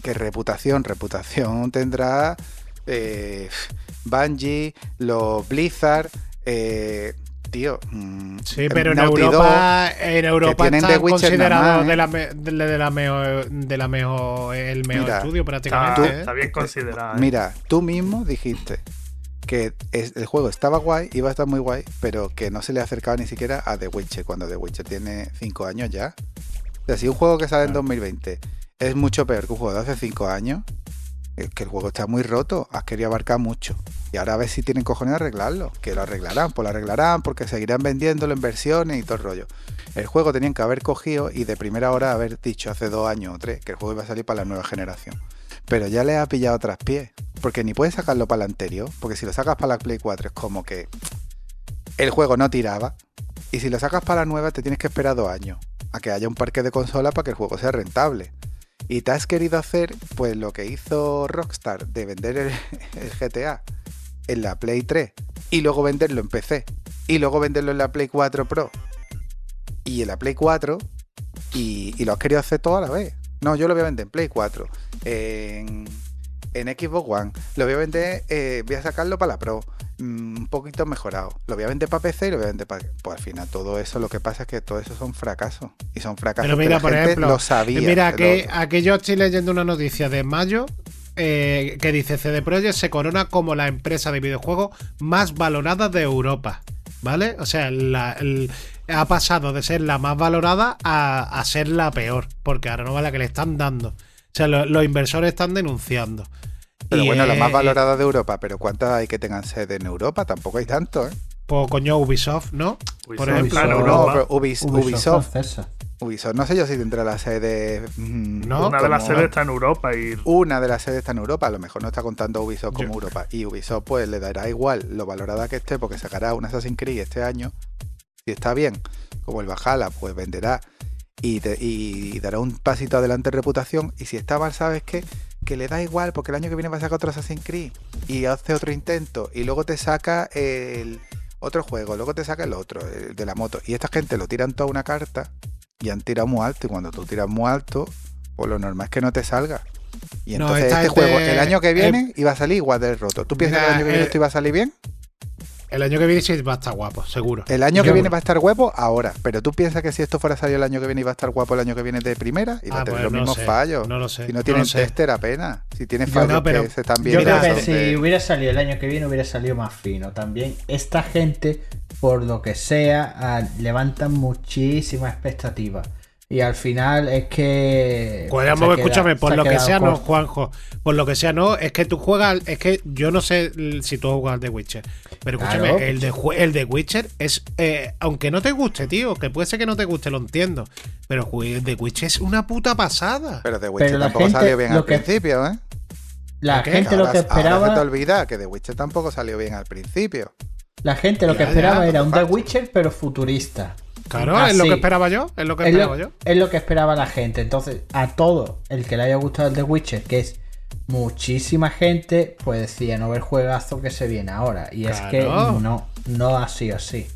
Que reputación, reputación tendrá eh, Bungie, los Blizzard, eh, tío. mm, Sí, pero en. Europa, en Europa están considerados de ¿eh? la, de, de la mejor, de la mejor, el mejor Mira, estudio Está, prácticamente. ¿eh? está bien considerado. ¿eh? Mira, tú mismo dijiste que es- el juego estaba guay, iba a estar muy guay, pero que no se le acercaba ni siquiera a The Witcher, cuando The Witcher tiene 5 años ya. O sea, si un juego que sale en 2020 es mucho peor que un juego de hace 5 años, es que el juego está muy roto, has querido abarcar mucho. Y ahora a ver si tienen cojones de arreglarlo. Que lo arreglarán, pues lo arreglarán porque seguirán vendiéndolo en versiones y todo el rollo. El juego tenían que haber cogido y de primera hora haber dicho hace dos años o tres que el juego iba a salir para la nueva generación. Pero ya le ha pillado tras pies. Porque ni puedes sacarlo para la anterior. Porque si lo sacas para la Play 4 es como que el juego no tiraba. Y si lo sacas para la nueva te tienes que esperar dos años. A que haya un parque de consola para que el juego sea rentable. Y te has querido hacer pues lo que hizo Rockstar de vender el, GTA en la Play 3 y luego venderlo en PC y luego venderlo en la Play 4 Pro y en la Play 4 y, y lo has querido hacer todo a la vez. No, yo lo voy a vender en Play 4, en, en Xbox One, lo voy a vender, eh, voy a sacarlo para la Pro, mm, un poquito mejorado, lo voy a vender para PC y lo voy a vender para... Pues al final todo eso, lo que pasa es que todo eso son fracasos y son fracasos Pero que mira, la por gente ejemplo, lo sabía. Mira, que que aquí yo estoy leyendo una noticia de mayo eh, que dice CD Projekt se corona como la empresa de videojuegos más valorada de Europa. ¿Vale? O sea, la- el- ha pasado de ser la más valorada a, a ser la peor, porque ahora no va la que le están dando. O sea, lo- los inversores están denunciando. Pero Y, bueno, la más valorada de Europa, pero ¿cuántas hay que tengan sede en Europa? Tampoco hay tanto, ¿eh? Pues coño, Ubisoft, ¿no? Ubisoft, Por ejemplo, Ubisoft. No, pero Ubis- Ubisoft, Ubisoft, no sé yo si tendrá la sede. mm, No, Una de las sedes está en Europa y Una de las sedes está en Europa, a lo mejor no está contando Ubisoft como Yo- Europa. Y Ubisoft, pues le dará igual lo valorada que esté, porque sacará un Assassin's Creed este año. Si está bien, como el Bajala, pues venderá y, te- y dará un pasito adelante en reputación. Y si está mal, ¿sabes qué? Que le da igual, porque el año que viene va a sacar otro Assassin's Creed y hace otro intento. Y luego te saca el otro juego, luego te saca el otro, el de la moto. Y esta gente lo tiran toda una carta y han tirado muy alto. Y cuando tú tiras muy alto, pues lo normal es que no te salga. Y No, entonces esta este juego, el año que viene, iba a salir igual de roto. ¿Tú piensas mira, que el año que viene eh, esto iba a salir bien? El año que viene sí va a estar guapo, seguro. El año que Seguro. viene va a estar guapo ahora. Pero tú piensas que si esto fuera a salir el año que viene iba a estar guapo el año que viene de primera, iba Ah, a tener pues los no mismos sé, fallos. no lo sé, Si no no tienen tester apenas. Si tienen Yo fallos no, pero que se están Yo viendo. creo que si de- hubiera salido el año que viene hubiera salido más fino. También esta gente, por lo que sea, ah, levantan muchísimas expectativas. Y al final es que... Ha escúchame, por lo que sea, no. Juanjo. Por lo que sea, no, es que tú juegas, es que yo no sé si tú jugado al The Witcher, pero escúchame, Claro. el, de, el de Witcher es, eh, aunque no te guste, tío, que puede ser que no te guste, lo entiendo, pero el de Witcher es una puta pasada. Pero The Witcher Pero tampoco gente- salió bien al que- principio, ¿eh? La ¿Qué? gente lo Ahora- que Ahora se te esperaba... olvida que The Witcher tampoco salió bien al principio. La gente lo Ya, que ya, esperaba no era un The. Witcher, pero futurista. Claro, es lo que esperaba yo, es lo que Es esperaba lo, yo. es lo que esperaba la gente. Entonces, a todo el que le haya gustado el The Witcher, que es muchísima gente, pues decía, no ver juegazo que se viene ahora. Y es que no, no ha sido así.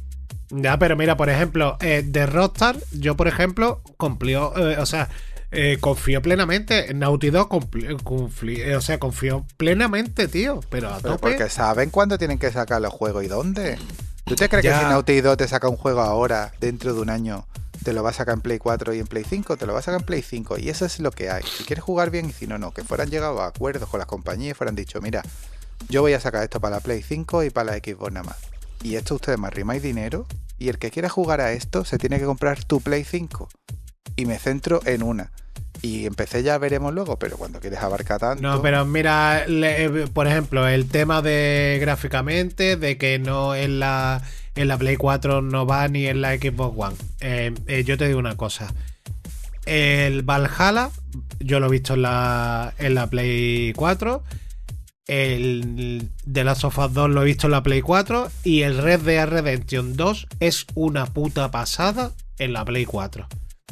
Ya, pero mira, por ejemplo, eh, de Rockstar, yo, por ejemplo, cumplió, eh, o sea, eh, confío plenamente. En Naughty Dog, eh, o sea, confío plenamente, tío, pero a Pero tope. porque saben cuándo tienen que sacar los juegos y dónde. ¿Tú te crees Ya. que si Naughty Dog te saca un juego ahora, dentro de un año, te lo va a sacar en Play 4 y en Play 5? Te lo va a sacar en Play 5 y eso es lo que hay. Si quieres jugar bien y si no, no. Que fueran llegado a acuerdos con las compañías y fueran dicho, mira, yo voy a sacar esto para la Play 5 y para la Xbox nada más. Y esto ustedes me arrimáis dinero y el que quiera jugar a esto se tiene que comprar tu Play 5. Y me centro en una. Y empecé ya veremos luego, pero cuando quieres abarcar tanto. No, pero mira, eh, por ejemplo, el tema de gráficamente, de que no en la, en la Play 4 no va ni en la Xbox One. Eh, eh, yo te digo una cosa. El Valhalla, yo lo he visto en la, en la Play 4. El de Last of Us 2 lo he visto en la Play 4. Y el Red Dead Redemption 2 es una puta pasada en la Play 4.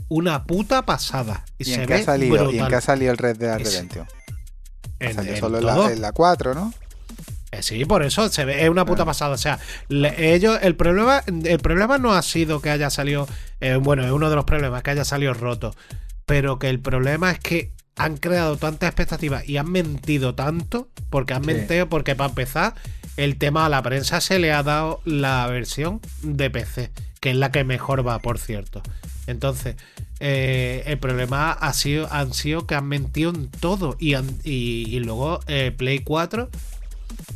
Una puta pasada. Y, ¿Y se en, qué ha salido, ¿Y en qué ha salido el Red Dead Redemption? En- Salió en solo en la, en la 4, ¿no? Eh, Sí, por eso se ve, es una puta Ah. pasada. O sea, le- ellos, el problema, el problema no ha sido que haya salido, eh, bueno, es uno de los problemas que haya salido roto, pero que el problema es que han creado tantas expectativas y han mentido tanto, porque han Sí. mentido, porque para empezar, el tema a la prensa se le ha dado la versión de PC, que es la que mejor va, por cierto. Entonces, eh, el problema ha sido, han sido que han mentido en todo y, han- y, y luego eh, Play 4.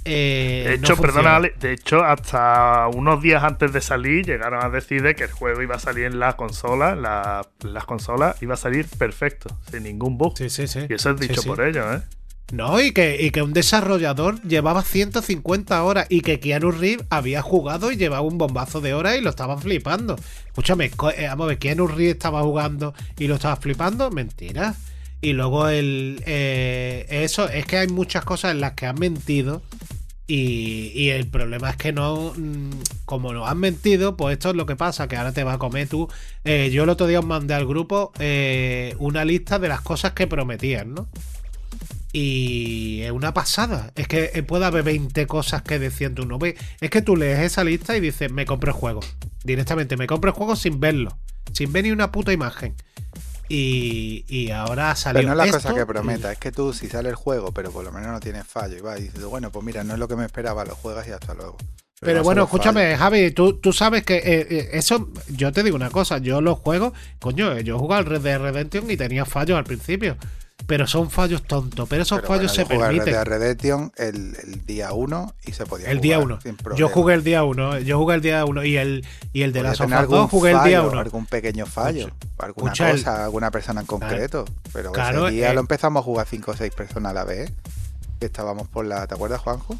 eh, De no hecho, funciona. perdona, Ale, de hecho, hasta unos días antes de salir, llegaron a decir de que el juego iba a salir en la consola, la- las consolas, iba a salir perfecto, sin ningún bug. Sí, sí, sí. Y eso es dicho por ellos, ¿eh? No, y que, y que un desarrollador llevaba 150 horas y que Keanu Reeves había jugado y llevaba un bombazo de horas y lo estaban flipando. Escúchame, eh, vamos a ver, Keanu Reeves estaba jugando y lo estaba flipando, mentira. Y luego el eh, eso, es que hay muchas cosas en las que han mentido y, el problema es que no, mm, como no han mentido, pues esto es lo que pasa, que ahora te va a comer tú. Eh, yo el otro día os mandé al grupo eh, una lista de las cosas que prometían, ¿no? Y es una pasada. Es que eh, puede haber 20 cosas que decían tú no ves. Es que tú lees esa lista y dices, me compro el juego. Directamente, me compro el juego sin verlo. Sin ver ni una puta imagen. Y, y ahora ha salido. Pero no es la esto cosa que y- prometa, es que tú si sale el juego, pero por lo menos no tienes fallo, y vas y dices, bueno, pues mira, no es lo que me esperaba, lo juegas y hasta luego. Pero no bueno, escúchame, fallo. Javi, tú, tú sabes que eh, eh, eso, yo te digo una cosa, yo los juegos, coño, yo jugaba al Red Dead Redemption y tenía fallos al principio, pero son fallos tontos, pero esos Pero fallos bueno, se Red permiten. Dead Redemption el, el día 1 y se podía El día jugar 1. sin Yo jugué el día 1, yo jugué el día 1 y el, y el de las sofás 2 jugué el día fallo, 1. Algún pequeño fallo, alguna escucha, el- cosa, alguna persona en concreto. Pero Claro, ese día eh, lo empezamos a jugar 5 o 6 personas a la vez. Estábamos por la. ¿Te acuerdas, Juanjo?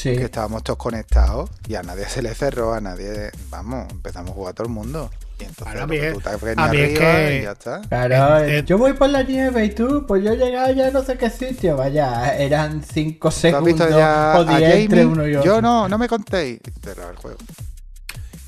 Sí. Que estábamos todos conectados y a nadie se le cerró, a nadie. Vamos, empezamos a jugar todo el mundo. Y entonces Claro, a mí es- tú te venías a mí es que- y ya está. Claro, Eh, yo voy por la nieve y tú, pues yo llegaba ya a no sé qué sitio. Vaya, eran 5 ¿Tú has segundos visto ya o a 10 entre uno y otro. Yo no, no me contéis. Cerraba el juego.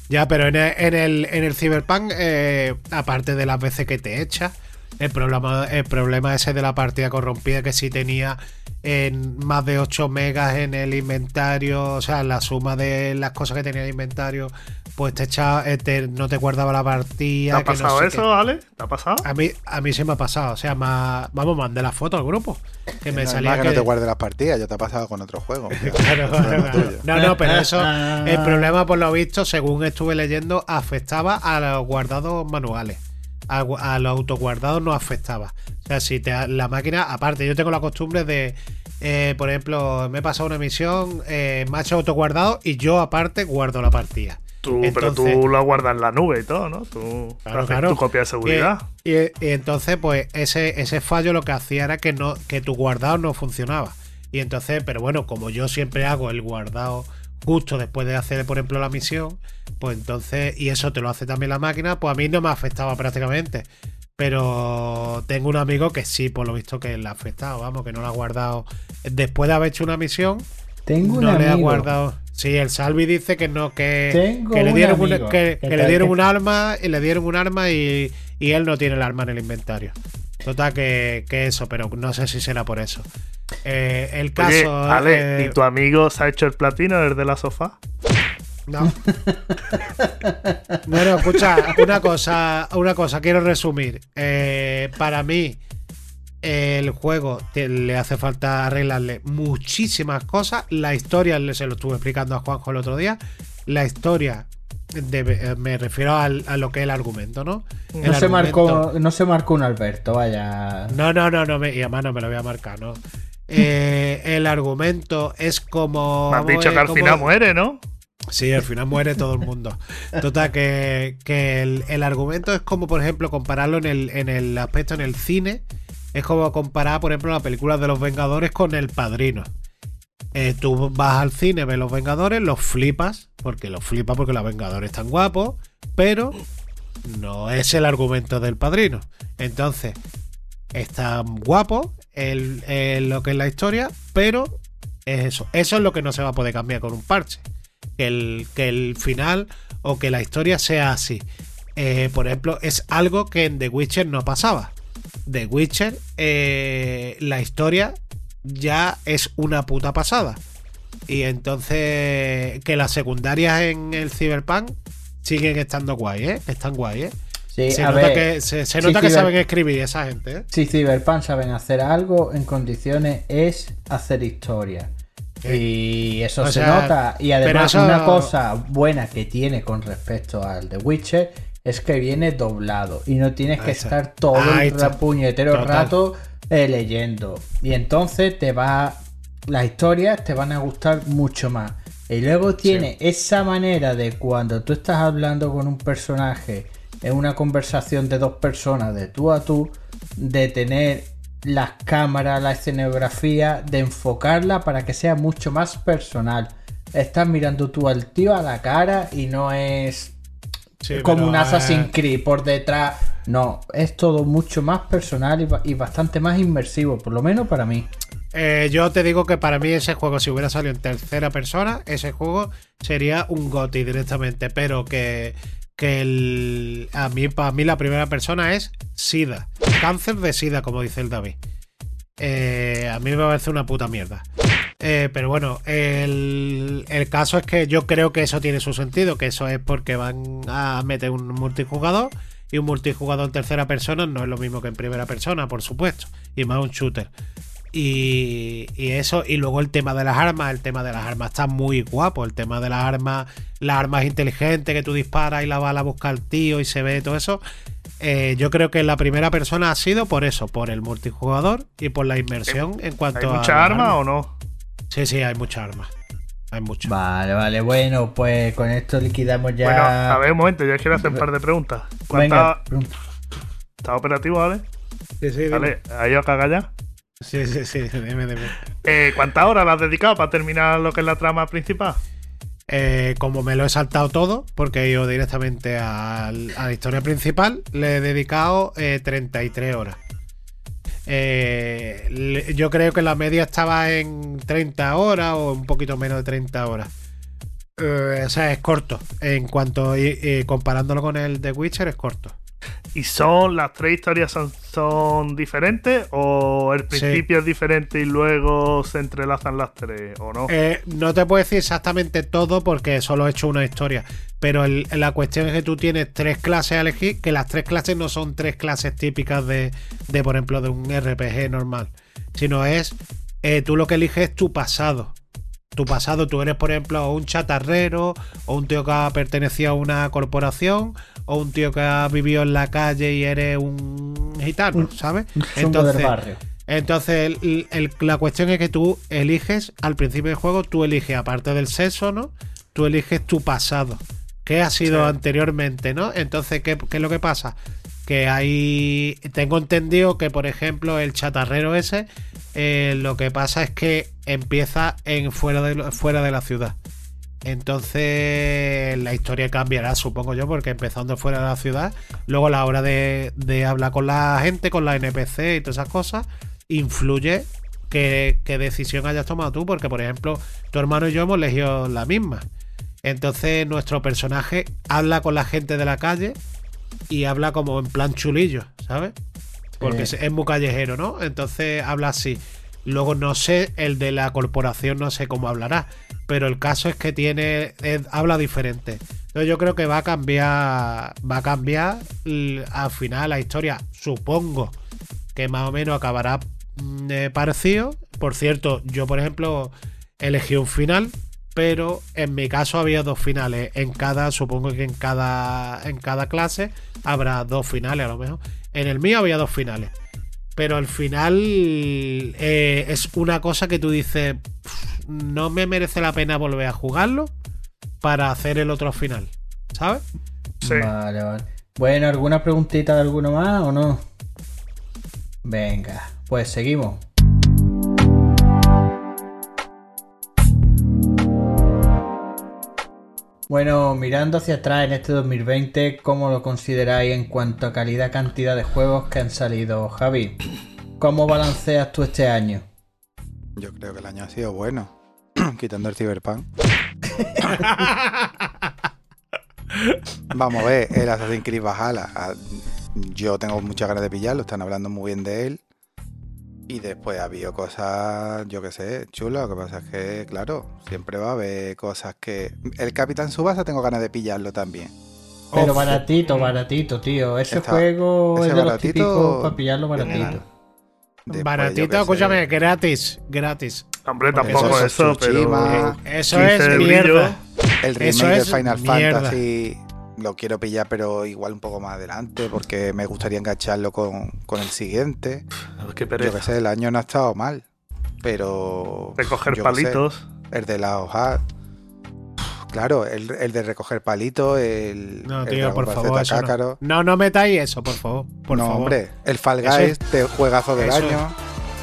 Ya, pero en el, en el, en el Cyberpunk, eh, aparte de las veces que te echas, el problema, el problema ese de la partida corrompida, que si tenía en más de 8 megas en el inventario, o sea, la suma de las cosas que tenía en el inventario, pues te echaba, eh, te- no te guardaba la ¿Te partida. ha que no pasado sé eso, Ale? ¿Te ha pasado? qué. A mí, a mí sí me ha pasado, o sea, más, vamos, mandé la foto al grupo. Que me No, salía más que que, no te guardes las partidas, ya te ha pasado con otro juego. Claro. No, no, pero eso, el problema, por lo visto, según estuve leyendo, afectaba a los guardados manuales. A, a los autoguardados no afectaba. O sea, si te, la máquina, aparte, yo tengo la costumbre de, eh, por ejemplo, me he pasado una misión, eh, me ha hecho autoguardado y yo, aparte, guardo la partida. Tú, pero tú lo guardas en la nube y todo, ¿no? Tú Claro, haces claro. tu copia de seguridad. Y, y- y entonces, pues, ese, ese fallo lo que hacía era que no, que tu guardado no funcionaba. Y entonces, pero bueno, como yo siempre hago el guardado justo después de hacer, por ejemplo, la misión, pues entonces, y eso te lo hace también la máquina, pues a mí no me afectaba prácticamente. Pero tengo un amigo que sí, por lo visto, que le ha afectado, vamos, que no lo ha guardado. Después de haber hecho una misión, Tengo un no le ha amigo. guardado. Sí, el Salvi dice que no, que, le un dieron, un- que, que le dieron un arma y le dieron un arma y, y él no tiene el arma en el inventario. Total que, que eso, pero no sé si será por eso. Eh, el caso. Oye, Ale, eh, ¿y tu amigo se ha hecho el platino desde la sofá? no. bueno, escucha, una cosa, una cosa, quiero resumir. Eh, para mí, el juego te- le hace falta arreglarle muchísimas cosas. La historia, le- se lo estuve explicando a Juanjo el otro día. La historia, me refiero al- a lo que es el argumento, ¿no? El No se, argumento- marcó, no se marcó un Alberto, vaya. No, no, no, no me, y además no me lo voy a marcar, ¿no? Eh, el argumento es como. Me has dicho que al como- final muere, ¿no? Sí, al final muere todo el mundo. Total, que, que el, el argumento es como, por ejemplo, compararlo en el, en el aspecto en el cine, Es como comparar, por ejemplo, las películas de los Vengadores con El Padrino. Eh, tú vas al cine, ves los Vengadores, los flipas, porque los flipas porque los Vengadores están guapos, pero no es el argumento del Padrino. Entonces, está guapo el, el- lo que es la historia, pero es eso. Eso es lo que no se va a poder cambiar con un parche. Que el, que el final o que la historia sea así. Eh, por ejemplo, es algo que en The Witcher no pasaba. The Witcher, eh, la historia ya es una puta pasada. Y entonces, que las secundarias en el Cyberpunk siguen estando guay, ¿eh? Están guay, ¿eh? Sí, se nota ver, que, se, nota que saben escribir esa gente, ¿eh? si Cyberpunk saben hacer algo en condiciones es hacer historia. Y eso O se sea, nota. Y además eso- una cosa buena que tiene con respecto al The Witcher es que viene doblado y no tienes que está. estar todo Ahí el está. puñetero Total. rato eh, leyendo. Y entonces te va... Las historias te van a gustar mucho más. Y luego tiene esa manera de cuando tú estás hablando con un personaje en una conversación de dos personas, de tú a tú, de tener las cámaras, la escenografía, de enfocarla para que sea mucho más personal. Estás mirando tú al tío a la cara y no es Sí, como un Assassin's Creed por detrás. No, es todo mucho más personal y bastante más inmersivo, por lo menos para mí. Eh, yo te digo que para mí ese juego, si hubiera salido en tercera persona, ese juego sería un GOTI directamente. Pero que, que el, a mí, para mí la primera persona es SIDA. Cáncer de SIDA, como dice el David. Eh, a mí me parece una puta mierda. Eh, pero bueno, el, el caso es que yo creo que eso tiene su sentido, que eso es porque van a meter un multijugador y un multijugador en tercera persona no es lo mismo que en primera persona, por supuesto, y más un shooter. Y, y eso, y luego el tema de las armas, el tema de las armas está muy guapo, el tema de las armas, las armas inteligentes que tú disparas y la bala busca al tío y se ve todo eso. Eh, yo creo que la primera persona ha sido por eso, por el multijugador y por la inmersión en ¿Hay cuanto a. mucha arma o no? Sí, sí, hay muchas armas. Hay muchas. Vale, vale, bueno, pues con esto liquidamos ya. Bueno, a ver, un momento, yo quiero hacer un par de preguntas. ¿Cuánta Venga, pregunta. está operativo, vale? Sí, sí. Vale, ¿ha ido a cagar ya? Sí, sí, sí, dime, dime. Eh, ¿Cuántas horas has dedicado para terminar lo que es la trama principal? Eh, como me lo he saltado todo, porque he ido directamente a la historia principal, le he dedicado eh, 33 horas. Eh, le- yo creo que la media estaba en 30 horas o un poquito menos de 30 horas. Eh, o sea, es corto. En cuanto comparándolo con el de Witcher, es corto. ¿Y son las tres historias son, son diferentes? ¿O el Sí. principio es diferente y luego se entrelazan las tres? ¿O no? Eh, no te puedo decir exactamente todo porque solo he hecho una historia. Pero el- la cuestión es que tú tienes tres clases a elegir, que las tres clases no son tres clases típicas de, de, por ejemplo, de un RPG normal. Sino es, eh, tú lo que eliges es tu pasado. Tu pasado, tú eres, por ejemplo, un chatarrero, o un tío que ha pertenecido a una corporación, o un tío que ha vivido en la calle y eres un gitano, ¿sabes? Barrio. Entonces, el- el- la cuestión es que tú eliges, al principio del juego, tú eliges, aparte del sexo, ¿no? Tú eliges tu pasado. ¿Qué ha sido Sí. anteriormente, no? Entonces, ¿qué, qué es lo que pasa? Que hay. Tengo entendido que, por ejemplo, el chatarrero ese, eh, lo que pasa es que empieza en fuera de, fuera de la ciudad. Entonces la historia cambiará, supongo yo, porque empezando fuera de la ciudad, luego la hora de, de hablar con la gente, con la NPC y todas esas cosas, influye qué, qué decisión hayas tomado tú, porque por ejemplo, tu hermano y yo hemos elegido la misma. Entonces nuestro personaje habla con la gente de la calle y habla como en plan chulillo, ¿sabes? Porque Sí. es muy callejero, ¿no? Entonces habla así. Luego no sé, el de la corporación no sé cómo hablará, pero el caso es que tiene eh, habla diferente. Entonces yo creo que va a cambiar, va a cambiar al final la historia, supongo que más o menos acabará mm, eh, parecido. Por cierto, yo por ejemplo elegí un final, pero en mi caso había dos finales. En cada, supongo que en cada, en cada clase habrá dos finales a lo mejor. En el mío había dos finales. Pero al final eh, es una cosa que tú dices, "Pff, no me merece la pena volver a jugarlo para hacer el otro final. ¿Sabes? Sí. Vale, vale. Bueno, ¿alguna preguntita de alguno más o no? Venga, pues seguimos. Bueno, mirando hacia atrás en este 2020, ¿cómo lo consideráis en cuanto a calidad-cantidad de juegos que han salido? Javi, ¿cómo balanceas tú este año? Yo creo que el año ha sido bueno. Quitando el Cyberpunk. Vamos a ver, el Assassin's Creed Valhalla. ah, Yo tengo muchas ganas de pillarlo, están hablando muy bien de él. Y después ha habido cosas, yo qué sé, chulas. Lo que pasa es que, claro, siempre va a haber cosas que. El Capitán Subasa tengo ganas de pillarlo también. Pero baratito, baratito, tío. Ese Está- juego ese es de los baratito, típicos para pillarlo baratito. Después, Baratito, escúchame, gratis, gratis. Hombre, tampoco eso eso, es pero. Tsushima. Eso 15 es mierda. El remake Eso es Final mierda. Fantasy lo quiero pillar, pero igual un poco más adelante, porque me gustaría engancharlo con, con el siguiente. Qué Yo pereza. que sé, el año no ha estado mal, pero. Recoger sé, palitos. el de la hoja. Claro, el, el de recoger palitos, el. No, el tío, Dragon por favor, no. No, no metáis eso, por favor. Por no, favor. hombre, el Fall Guys, es- de juegazo del eso año.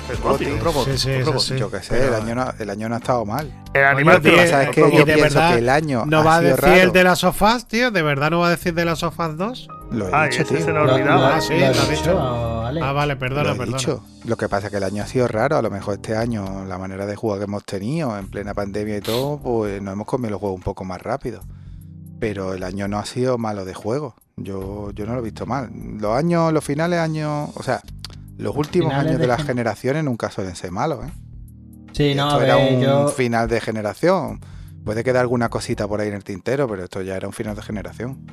El Sí, sí, sí. Yo sé, el año, no, el año no ha estado mal. El animal Oye, Lo que tío, pasa es que yo. ¿De pienso verdad que el año ¿No ha va a decir el raro. de las sofás, tío? ¿De verdad no va a decir de las sofás 2? Lo he dicho, tío. se Lo, olvidaba. Ah, sí, lo lo has dicho. Ah, vale, perdona, Lo he perdona. dicho. Lo que pasa es que el año ha sido raro. A lo mejor este año, la manera de jugar que hemos tenido en plena pandemia y todo, pues nos hemos comido los juegos un poco más rápido. Pero el año no ha sido malo de juego. Yo, yo no lo he visto mal. Los años, los finales años, o sea, los últimos Finales años de, de las gen- generaciones nunca suelen ser malos, ¿eh? Sí, no, a esto era un yo. final de generación. Puede quedar alguna cosita por ahí en el tintero, pero esto ya era un final de generación.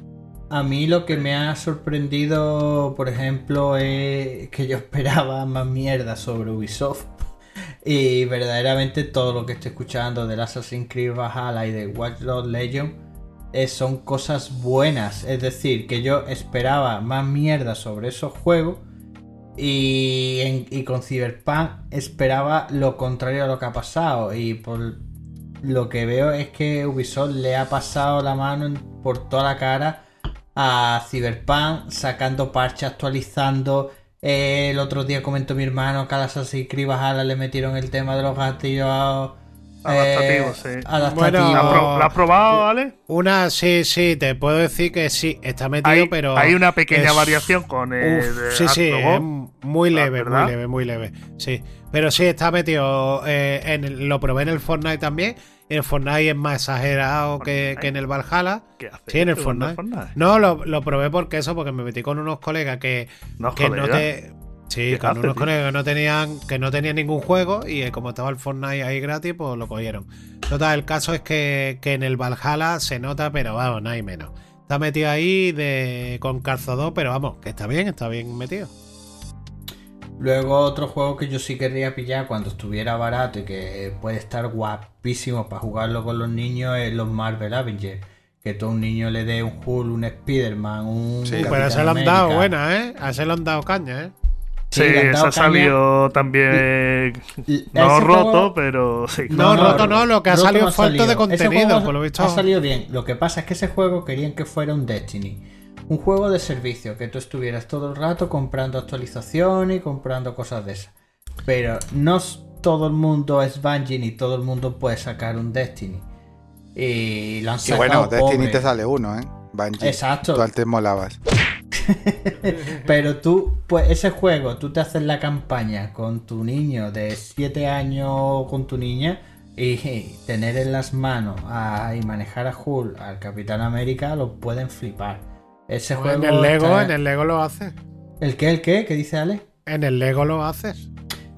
A mí lo que me ha sorprendido, por ejemplo, es que yo esperaba más mierda sobre Ubisoft. Y verdaderamente todo lo que estoy escuchando del Assassin's Creed Valhalla y de Watch Dogs Legion eh, son cosas buenas. Es decir, que yo esperaba más mierda sobre esos juegos. Y, en- y con Cyberpunk esperaba lo contrario a lo que ha pasado. Y por lo que veo es que Ubisoft le ha pasado la mano por toda la cara a Cyberpunk, sacando parches, actualizando. Eh, el otro día comentó mi hermano que a las Assassin's Creed le metieron el tema de los gatillos eh, Adaptativos, sí. adaptativos. Bueno, ¿La, has pro- la has probado, Ale? Una, sí, sí, te puedo decir que sí, está metido, Hay, pero. hay una pequeña es- variación con el. Uf, de sí, sí, es muy leve, ¿verdad? muy leve, muy leve. Sí, pero sí está metido. eh, en lo probé en el Fortnite también. En el Fortnite es más exagerado que, que en el Valhalla. ¿Qué hace? Sí, en el jugando Fortnite. No, lo, lo probé porque eso, porque me metí con unos colegas que, No, que joder, no te. Sí, ¿Qué con unos colegas que no tenían, que no tenían ningún juego y eh, como estaba el Fortnite ahí gratis, pues lo cogieron. Total, el caso es que, que en el Valhalla se nota, pero vamos, no hay menos. Está metido ahí de, con calzo 2, pero vamos, que está bien, está bien metido. Luego otro juego que yo sí querría pillar cuando estuviera barato y que puede estar guapísimo para jugarlo con los niños es los Marvel Avengers. Que todo un niño le dé un Hulk, un Spider-Man, un... Sí, Uh, pero Capitán se lo han dado buena, ¿eh? A ese le han dado caña, ¿eh? Sí, esa caña. salió también. Y- No roto, juego- pero sí. No, roto no, lo que ha salido falta de contenido, por lo visto. Ha salido bien. Lo que pasa es que ese juego querían que fuera un Destiny. Un juego de servicio, que tú estuvieras todo el rato comprando actualizaciones y comprando cosas de esas. Pero no todo el mundo es Bungie ni todo el mundo puede sacar un Destiny. Y lo han Y sacado bueno, Destiny pobre. te sale uno, ¿eh? Bungie. Exacto. Tú antes molabas. Pero tú, pues ese juego, tú te haces la campaña con tu niño de 7 años o con tu niña y tener en las manos a- y manejar a Hulk, al Capitán América, lo pueden flipar. Ese juego. En el Lego, está- en el Lego lo haces. ¿El qué? ¿El qué? ¿Qué dice Ale? En el Lego lo haces.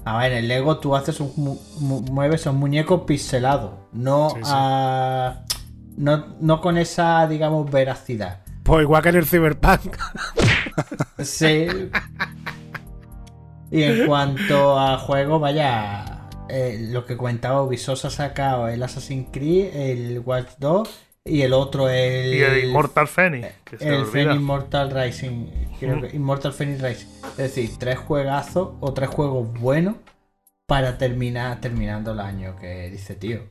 A ver, en el Lego tú haces un mu- mu- mueves un muñeco pixelado, no Sí, sí. a. No, no con esa, digamos, veracidad. Pues igual que en el Cyberpunk. Sí. Y en cuanto a juego, vaya, eh, lo que comentaba Ubisoft ha sacado el Assassin's Creed, el Watch Dogs y el otro el, Y el Immortal Phoenix, que se el. Phoenix Immortal Rising, creo que Immortal Phoenix Rising. Es decir, tres juegazos o tres juegos buenos para terminar terminando el año, que dice tío.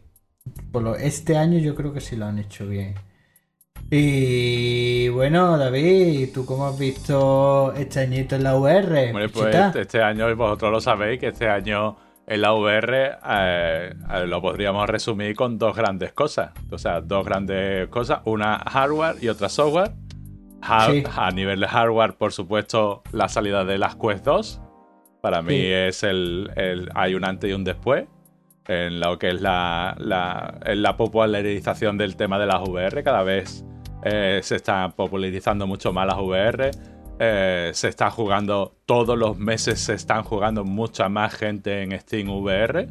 Por lo, este año yo creo que sí lo han hecho bien. Y bueno, David, ¿tú cómo has visto este añito en la VR? Hombre, pues Chita? este año, vosotros lo sabéis, que este año en la VR eh, eh, lo podríamos resumir con dos grandes cosas. O sea, dos grandes cosas, una hardware y otra software. Sí. A nivel de hardware, por supuesto, la salida de las Quest 2. Para mí es el, el- Hay un antes y un después en lo que es la, la, en la popularización del tema de las VR. Cada vez eh, se está popularizando mucho más las VR. Eh, se está jugando, todos los meses se están jugando mucha más gente en Steam VR.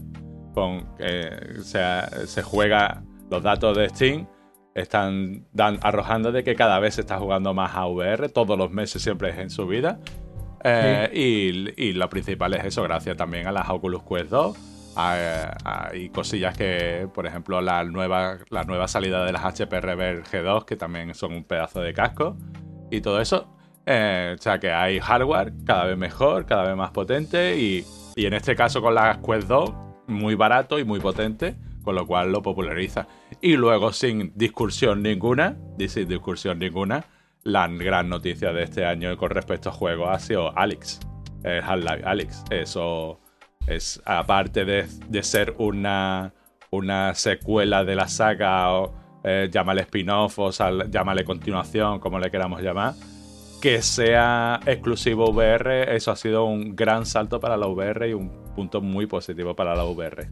Con, eh, o sea, se juega los datos de Steam. Están dan- arrojando de que cada vez se está jugando más a VR. Todos los meses siempre es en subida. Eh, y, y lo principal es eso, gracias también a las Oculus Quest 2. A- a- y cosillas que, por ejemplo, la nueva, la nueva salida de las HP Reverb G2, que también son un pedazo de casco. Y todo eso. Eh, o sea que hay hardware cada vez mejor, cada vez más potente. Y, y en este caso con las Quest 2, muy barato y muy potente. Con lo cual lo populariza. Y luego, sin discusión ninguna, sin discusión ninguna, la gran noticia de este año con respecto a juegos ha sido Alex. eh, Half-Life Alex. Eso es, aparte de, de ser una, una secuela de la saga, o eh, llámale spin-off o llámale continuación, como le queramos llamar, que sea exclusivo VR, eso ha sido un gran salto para la VR y un punto muy positivo para la VR.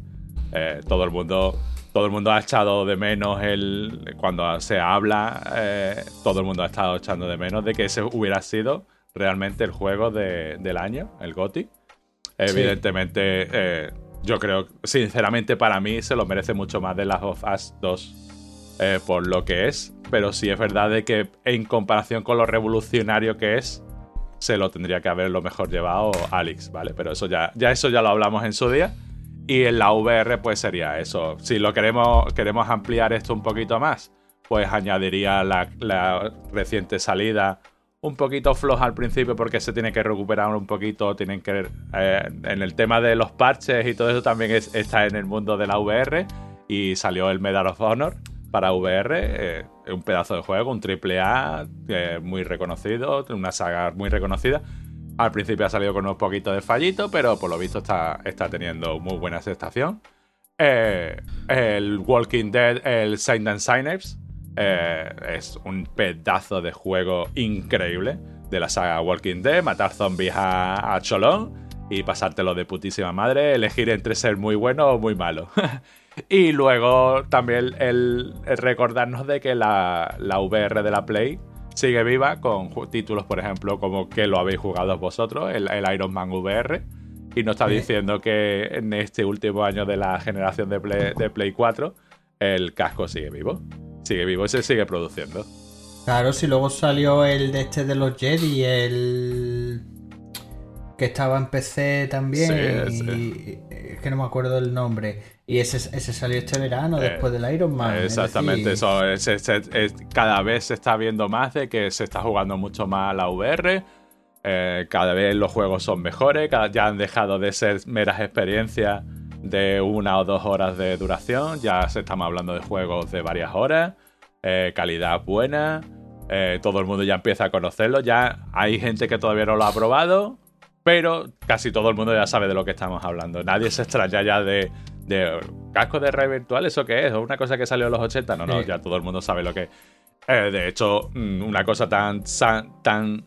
Eh, todo el mundo todo el mundo ha echado de menos el cuando se habla eh, todo el mundo ha estado echando de menos de que ese hubiera sido realmente el juego de- del año el GOTY evidentemente eh, yo creo sinceramente para mí se lo merece mucho más de Last of Us 2 eh, por lo que es pero sí es verdad de que en comparación con lo revolucionario que es se lo tendría que haber lo mejor llevado Alex, ¿vale? Pero eso ya, ya eso ya lo hablamos en su día. Y en la VR, pues sería eso. Si lo queremos, queremos ampliar esto un poquito más, pues añadiría la reciente salida un poquito floja al principio porque se tiene que recuperar un poquito. Tienen que. eh, en el tema de los parches y todo eso también es- está en el mundo de la VR. Y salió el Medal of Honor para VR. eh, un pedazo de juego, un triple A eh, muy reconocido, una saga muy reconocida. Al principio ha salido con unos poquitos de fallito, pero por lo visto está, está teniendo muy buena aceptación. El Walking Dead, el Saint and Sinners, eh, es un pedazo de juego increíble de la saga Walking Dead, matar zombies a, a cholón y pasártelo de putísima madre, elegir entre ser muy bueno o muy malo. y luego también el, el recordarnos de que la, la VR de la Play sigue viva con títulos, por ejemplo, como que lo habéis jugado vosotros, el, el Iron Man VR. Y nos está diciendo que en este último año de la generación de Play, de Play 4, el casco sigue vivo. Sigue vivo y se sigue produciendo. Claro, si luego salió el de este de los Jedi, el que estaba en PC también, Sí, y es que no me acuerdo el nombre. Y ese, ese salió este verano Eh, después del Iron Man. es Exactamente, decir, eso es- es- es- es- cada vez se está viendo más de que se está jugando mucho más a la VR. eh, cada vez los juegos son mejores, cada- ya han dejado de ser meras experiencias de una o dos horas de duración, ya se estamos hablando de juegos de varias horas, eh, calidad buena, eh, todo el mundo ya empieza a conocerlo, ya hay gente que todavía no lo ha probado, pero casi todo el mundo ya sabe de lo que estamos hablando. Nadie se extraña ya de, de casco de red virtual, ¿eso qué es? ¿O una cosa que salió en los 80? No, no, Sí. ya todo el mundo sabe lo que es. Eh, de hecho, mm, una cosa tan, tan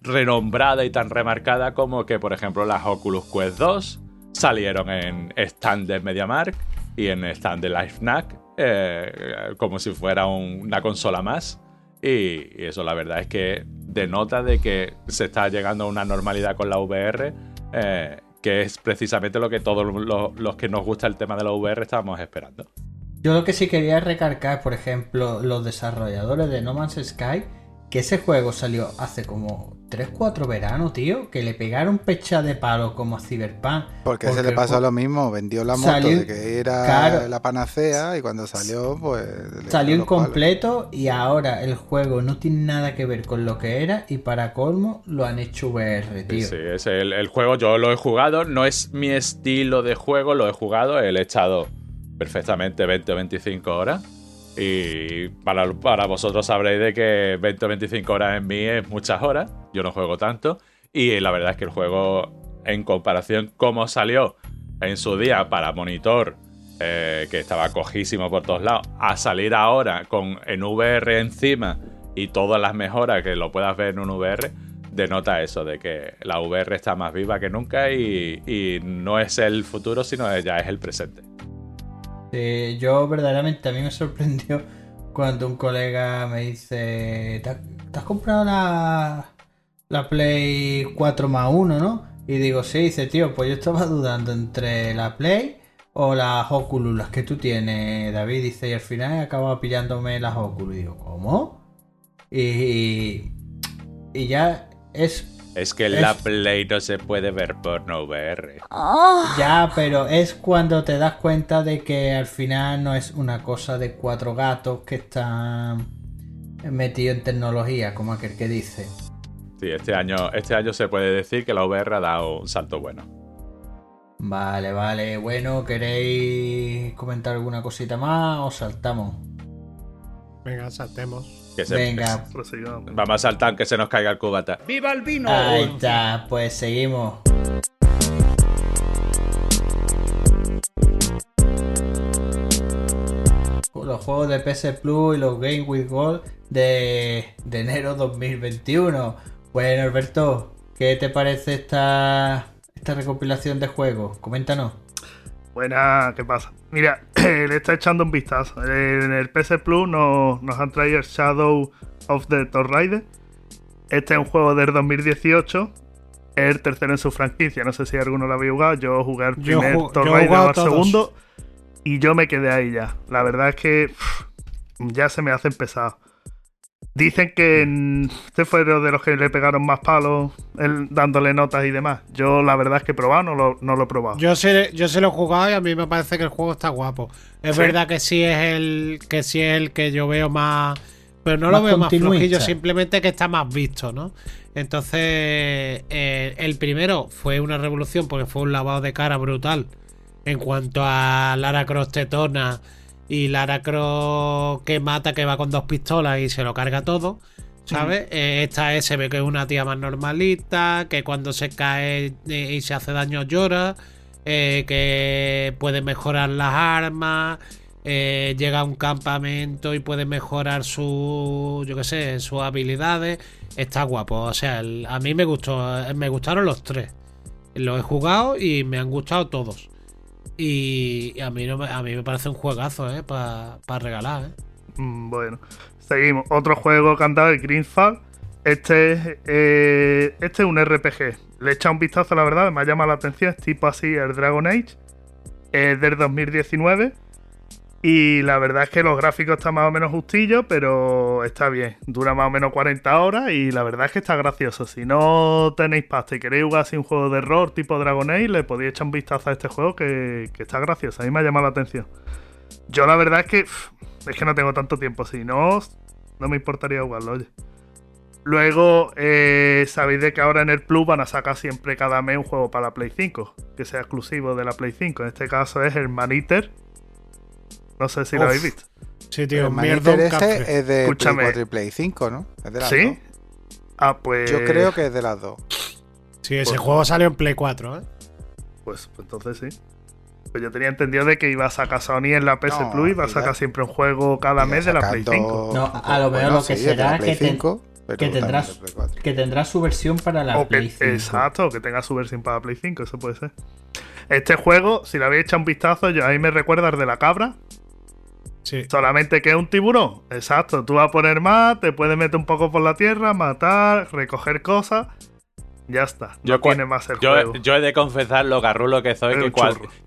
renombrada y tan remarcada como que, por ejemplo, las Oculus Quest 2 salieron en stand de MediaMark y en stand de LifeNac eh, como si fuera un- una consola más. Y, eso la verdad es que denota de que se está llegando a una normalidad con la VR, eh, que es precisamente lo que todos los, los que nos gusta el tema de la VR estábamos esperando. Yo lo que sí quería recargar, por ejemplo, los desarrolladores de No Man's Sky, que ese juego salió hace como 3-4 veranos, tío, que le pegaron pecha de palo como a Cyberpunk. Porque, se le pasó lo mismo, vendió la moto Salió- de que era claro. la panacea y cuando salió, pues... Salió incompleto y ahora el juego no tiene nada que ver con lo que era y para colmo lo han hecho VR, tío. Sí, es el, el juego, yo lo he jugado, no es mi estilo de juego, lo he jugado, he echado perfectamente 20 o 25 horas. Y para, vosotros sabréis de que 20 o 25 horas en mí es muchas horas. Yo no juego tanto. Y la verdad es que el juego, en comparación cómo salió en su día para monitor, eh, que estaba cojísimo por todos lados, a salir ahora con en VR encima y todas las mejoras que lo puedas ver en un VR, denota eso, de que la VR está más viva que nunca y, y no es el futuro, sino ya es el presente. Yo verdaderamente a mí me sorprendió cuando un colega me dice, ¿te has, comprado la, la Play 4 más 1, no? Y digo, sí, dice, tío, pues yo estaba dudando entre la Play o las Oculus, las que tú tienes, David, dice, y al final he acabado pillándome las Oculus. Y digo, ¿cómo? Y, y ya es Es que en Es- la Play no se puede ver porno VR. Ya, pero es cuando te das cuenta de que al final no es una cosa de cuatro gatos que están metidos en tecnología, como aquel que dice. Sí, este año, este año se puede decir que la VR ha dado un salto bueno. Vale, vale. Bueno, ¿queréis comentar alguna cosita más o saltamos? Venga, saltemos. Que se- Venga. Vamos a saltar aunque se nos caiga el cubata. ahí está, pues seguimos. Los juegos de PS Plus y los Game with Gold de, de enero 2021. Bueno, Alberto, ¿qué te parece esta, esta recopilación de juegos? Coméntanos. Buena, ¿qué pasa? Mira, le está echando un vistazo. En el PS Plus nos, nos han traído el Shadow of the Tomb Raider. Este es un juego del 2018. Es el tercero en su franquicia. No sé si alguno lo había jugado. Yo jugué Yo primer todos. segundo. Y yo me quedé ahí ya. La verdad es que pff, ya se me hacen pesados. Dicen que este fue uno de los que le pegaron más palos el- dándole notas y demás. Yo la verdad es que he probado, no lo, no lo he probado. Yo se, yo se lo he jugado y a mí me parece que el juego está guapo. Es Sí. verdad que sí es el que sí es el que yo veo más. Pero no Más lo veo más flojillo, simplemente que está más visto, ¿no? Entonces, eh, el primero fue una revolución porque fue un lavado de cara brutal en cuanto a Lara Croft tetona y Lara Croft que mata, que va con dos pistolas y se lo carga todo. ¿Sabes? Eh, esta es, se ve que es una tía más normalita, que cuando se cae eh, y se hace daño llora, eh, que puede mejorar las armas, eh, llega a un campamento y puede mejorar su, yo qué sé, sus habilidades. Está guapo, o sea, el- a mí me gustó, me gustaron los tres. Los he jugado y me han gustado todos. Y a mí, a mí me parece un juegazo, ¿eh? Para regalar, ¿eh? Mm, Bueno, seguimos. Otro juego dado es Greenfall. Este es, eh, este es un RPG. Le he echado un vistazo, la verdad, me ha llamado la atención. Es tipo así el Dragon Age. Es del 2019. Y la verdad es que los gráficos están más o menos justillos, pero está bien. Dura más o menos 40 horas y la verdad es que está gracioso. Si no tenéis pasta y queréis jugar así un juego de error tipo Dragon Age, le podéis echar un vistazo a este juego que, está gracioso. A mí me ha llamado la atención. Yo la verdad es que es que no tengo tanto tiempo. Si no, no me importaría jugarlo, oye. Luego, eh, sabéis de que ahora en el Plus van a sacar siempre cada mes un juego para la Play 5, que sea exclusivo de la Play 5. En este caso es el Man Eater. No sé si lo Uf. habéis visto. Sí, tío, el ese café. es de Escúchame. Play 4 y Play 5, ¿no? Es de las ¿Sí? dos. Ah, pues. Yo creo que es de las dos. Sí, ese Pues- juego salió en Play 4, ¿eh? Pues, pues entonces sí. Pues yo tenía entendido de que iba a sacar Sony en la PS No, Plus y va a sacar siempre un juego cada mes de la Play sacando- 5. No, a lo mejor lo que sí, es la será Play que te- 5, pero que 4. Que tendrá su versión para la O que- Play 5. exacto, que tenga su versión para Play 5, eso puede ser. Este juego, si le habéis echado un vistazo, yo, a mí me recuerda al de la cabra, Sí. solamente que es un tiburón. Exacto, tú vas a poner más, te puedes meter un poco por la tierra, matar, recoger cosas. Ya está, Yo no tiene más el Yo, juego. yo he de confesar lo garrulo que soy, que,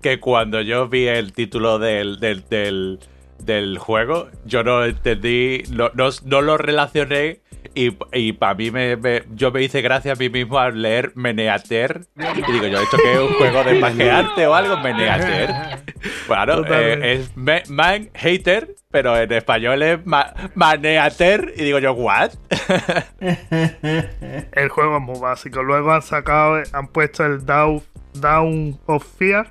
que cuando yo vi el título del, del, del, del juego, yo no entendí, no, no, no lo relacioné y, y para mí me, me- yo me hice gracia a mí mismo al leer Meneater y digo yo, ¿esto qué es un juego de pajearte o algo? Meneater. Claro, eh, es me- man hater, pero en español es ma- maneater y digo yo, ¿what? El juego es muy básico. Luego han sacado, han puesto el Down, Down of Fear.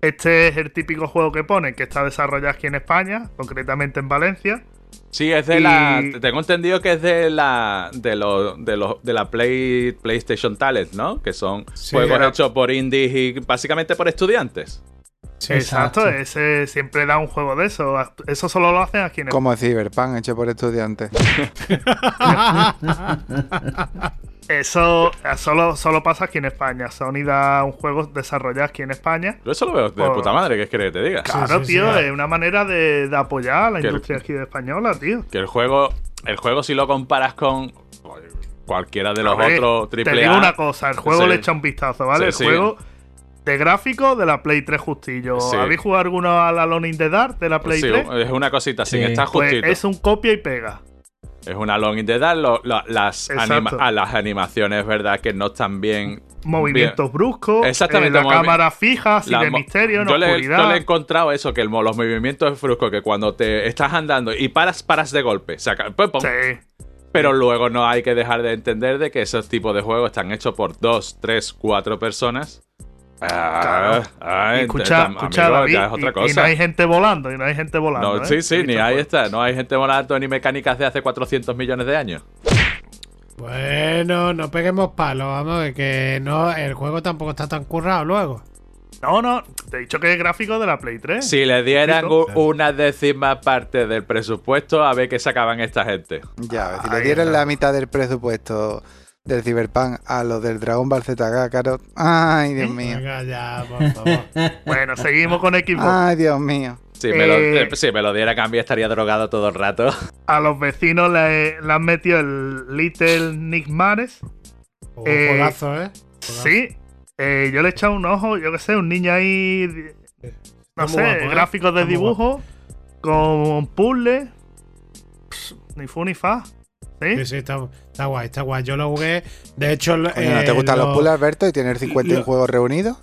Este es el típico juego que pone que está desarrollado aquí en España, concretamente en Valencia. Sí, es de Y- la. Tengo entendido que es de la. De lo, de lo- de la Play, PlayStation Talent, ¿no? Que son Sí. juegos hechos por indies y básicamente por estudiantes. Sí, Exacto, exacto. ese siempre da un juego de eso. Eso solo lo hacen aquí en España. Como Cyberpunk, hecho por estudiantes. Eso solo, solo pasa aquí en España. Sony da un juego desarrollado aquí en España. Yo eso lo veo de Por- puta madre, ¿qué quieres que te diga? Claro, sí, tío, sí. es una manera de, de apoyar a la Que- industria aquí española, tío. Que el juego. El juego, si lo comparas con. Cualquiera de los ver, otros Te triple digo A. una cosa, el juego Sí. le echa un vistazo, ¿vale? Sí, el sí. juego de gráfico de la Play 3 justillo. Sí. ¿Habéis jugado alguno a la Alone in the Dark de la Play Sí, 3? es una cosita, sin Sí. estar Pues justito. es un copia y pega. Es una long in the dark. lo- lo- las, anima- ah, las animaciones, verdad, que no están bien. Movimientos bruscos, Exactamente, eh, la cámara fija, sin misterio, yo, le, oscuridad. yo le he encontrado eso, que el los movimientos bruscos, que cuando te estás andando y paras, paras de golpe. saca- pum, pum. Sí. Pero luego no hay que dejar de entender de que esos tipos de juegos están hechos por dos, tres, cuatro personas. Ah, Claro. ah, escucha, escucha, amigo, David, ya es otra y- no hay gente volando, y no hay gente volando. No, ¿eh? sí, sí, ni ahí está. No hay gente volando ni mecánicas de hace 400 millones de años. Bueno, no peguemos palos, vamos, que no, el juego tampoco está tan currado luego. No, no, te he dicho que es gráfico de la Play 3. Si le dieran una décima parte del presupuesto, a ver qué sacaban esta gente. Ya, si le dieran está. la mitad del presupuesto del Cyberpunk a los del Dragon Ball Z Kakarot. Ay, Dios mío. Venga ya, por favor. Bueno, seguimos con Xbox. Ay, Dios mío. Si me, lo, Eh, si me lo diera a cambio, estaría drogado todo el rato. A los vecinos le, le han metido el Little Nick Mares. Un Eh, juegazo, ¿eh? Sí. Eh, yo le he echado un ojo, yo qué sé, un niño ahí. No sé, guapo, ¿eh? gráficos de Está dibujo. Con puzzle. Pss, Ni fu ni fa. ¿Sí? Sí, sí, está, está guay, está guay. Yo lo jugué, de hecho... Coño, ¿no eh, te gustan lo- los puzzles, Alberto? ¿Y tener 51 lo- juegos reunidos?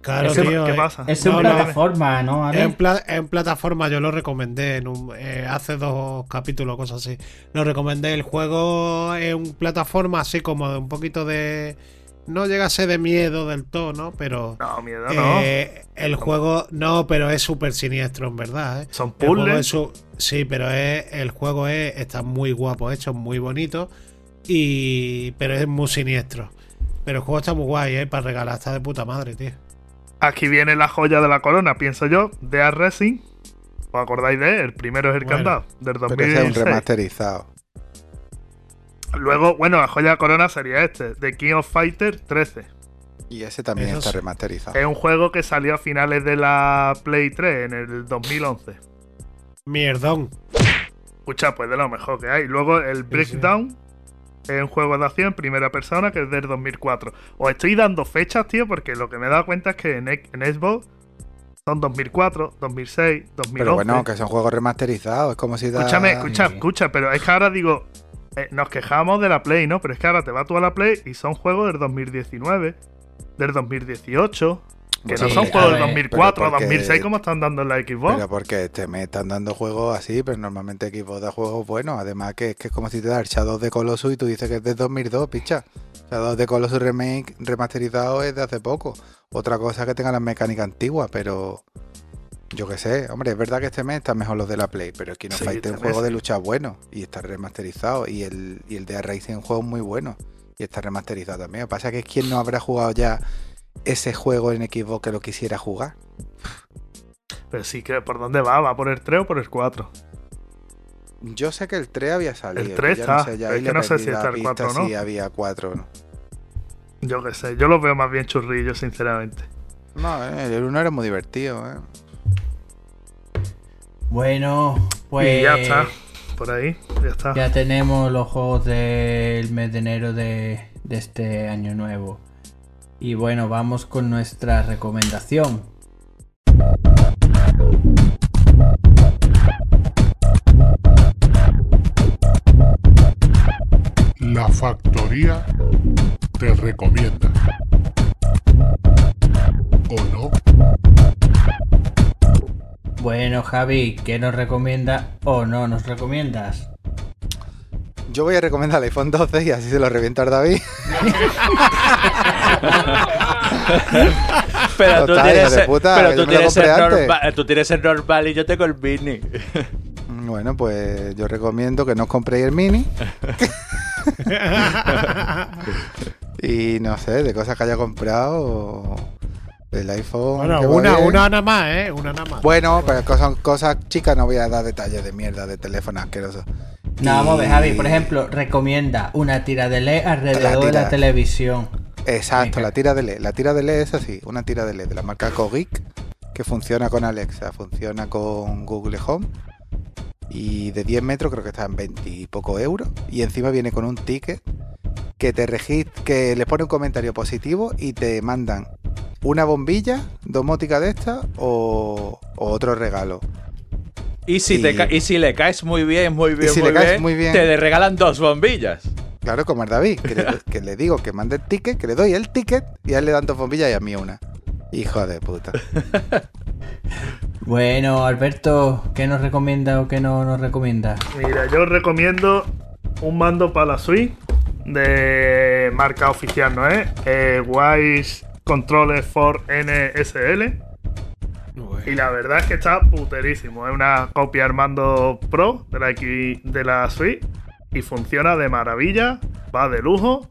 Claro, ¿Qué, tío. qué eh, pasa? Es No, en no, plataforma, ¿no? Ale? En, pla- en plataforma yo lo recomendé en un- eh, hace dos capítulos, cosas así. Lo recomendé. El juego es un plataforma así como de un poquito de... No llega a ser de miedo del todo, ¿no? Pero... No, miedo, no. eh, el juego... No, pero es súper siniestro, en verdad. ¿eh? Son puzzles. su- sí, pero es, el juego es, está muy guapo hecho, muy bonito. Y, pero es muy siniestro. Pero el juego está muy guay, ¿eh? Para regalar, está de puta madre, tío. Aquí viene la joya de la corona, pienso yo, de Racing. ¿Os acordáis de él? El primero es el Bueno, dado, del Pero ese es un 2016. remasterizado. Luego, bueno, la joya de corona sería este, The King of Fighter 13. Y ese también Eso está sí. remasterizado. Es un juego que salió a finales de la Play 3 en el 2011. Mierdón. Escucha, pues de lo mejor que hay. Luego el Breakdown es un juego de acción en primera persona que es del 2004. Os estoy dando fechas, tío, porque lo que me he dado cuenta es que en, Xbox son 2004, 2006, 2011. Pero bueno, que son juegos remasterizados. Es como si da... Escúchame, escucha, escucha, pero es que ahora digo, eh, nos quejamos de la Play, ¿no? Pero es que ahora te vas tú a la Play y son juegos del 2019, del 2018, que Pues no son juegos del ver, 2004 o pero porque- 2006 como están dando en la Xbox. Pero porque te me están dando juegos así, pero normalmente Xbox da juegos buenos. Además que, que es como si te da el Shadow de Colossus y tú dices que es de 2002, picha. Shadow de Colossus Remake remasterizado es de hace poco. Otra cosa es que tenga las mecánicas antiguas, pero... Yo qué sé, hombre, es verdad que este mes está mejor los de la Play, pero Kino Sí, Fighter es un este mes juego de lucha bueno y está remasterizado. Y el, y el de Racing es un juego muy bueno y está remasterizado también. Lo que pasa es que quién no habrá jugado ya ese juego en Xbox que lo quisiera jugar. Pero sí que, ¿por dónde va? ¿Va por el 3 o por el 4? Yo sé que el 3 había salido. El 3 yo ya no está, sé, ya es que no sé si está el pista 4 o no. si había 4 o no. Yo qué sé, yo lo veo más bien churrillo, sinceramente. No, eh, el 1 era muy divertido, eh. Bueno, pues y ya está, por ahí, ya está. ya tenemos los juegos del mes de enero de, de este año nuevo. Y bueno, vamos con nuestra recomendación. La factoría te recomienda. ¿O no? Bueno, Javi, ¿qué nos recomienda o no nos recomiendas? Yo voy a recomendar el iPhone 12 y así se lo revienta David. Pero tú tienes, el- puta, pero tú tienes el normal, tú tienes el normal y yo tengo el mini. Bueno, pues yo recomiendo que no os compréis el mini. y no sé, de cosas que haya comprado. El iPhone. Bueno, una, una nada más, ¿eh? Una nada más. Bueno, pero son cosas chicas, no voy a dar detalles de mierda de teléfono asqueroso. No, vamos a ver, Y- Javi, por ejemplo, recomienda una tira de LED alrededor de tira. la televisión. Exacto, la tira de LED. La tira de LED es así, una tira de LED de la marca Cogeek que funciona con Alexa, funciona con Google Home y de 10 metros creo que está en 20 y poco euros y encima viene con un ticket que te que le pone un comentario positivo y te mandan una bombilla domótica de esta o, o otro regalo. Y si, te Y- si le caes muy bien, muy bien, si muy, le caes bien, muy bien. te le regalan dos bombillas. Claro, como el David, que le, que le digo que mande el ticket, que le doy el ticket y a él le dan dos bombillas y a mí una. Hijo de puta. Bueno, Alberto, ¿qué nos recomienda o qué no nos recomienda? Mira, yo os recomiendo un mando para la Switch de marca oficial, ¿no es? Eh, Wise Controller 4 NSL. Y la verdad es que está puterísimo. Es una copia Armando Pro de la, X- de la Switch. Y funciona de maravilla. Va de lujo.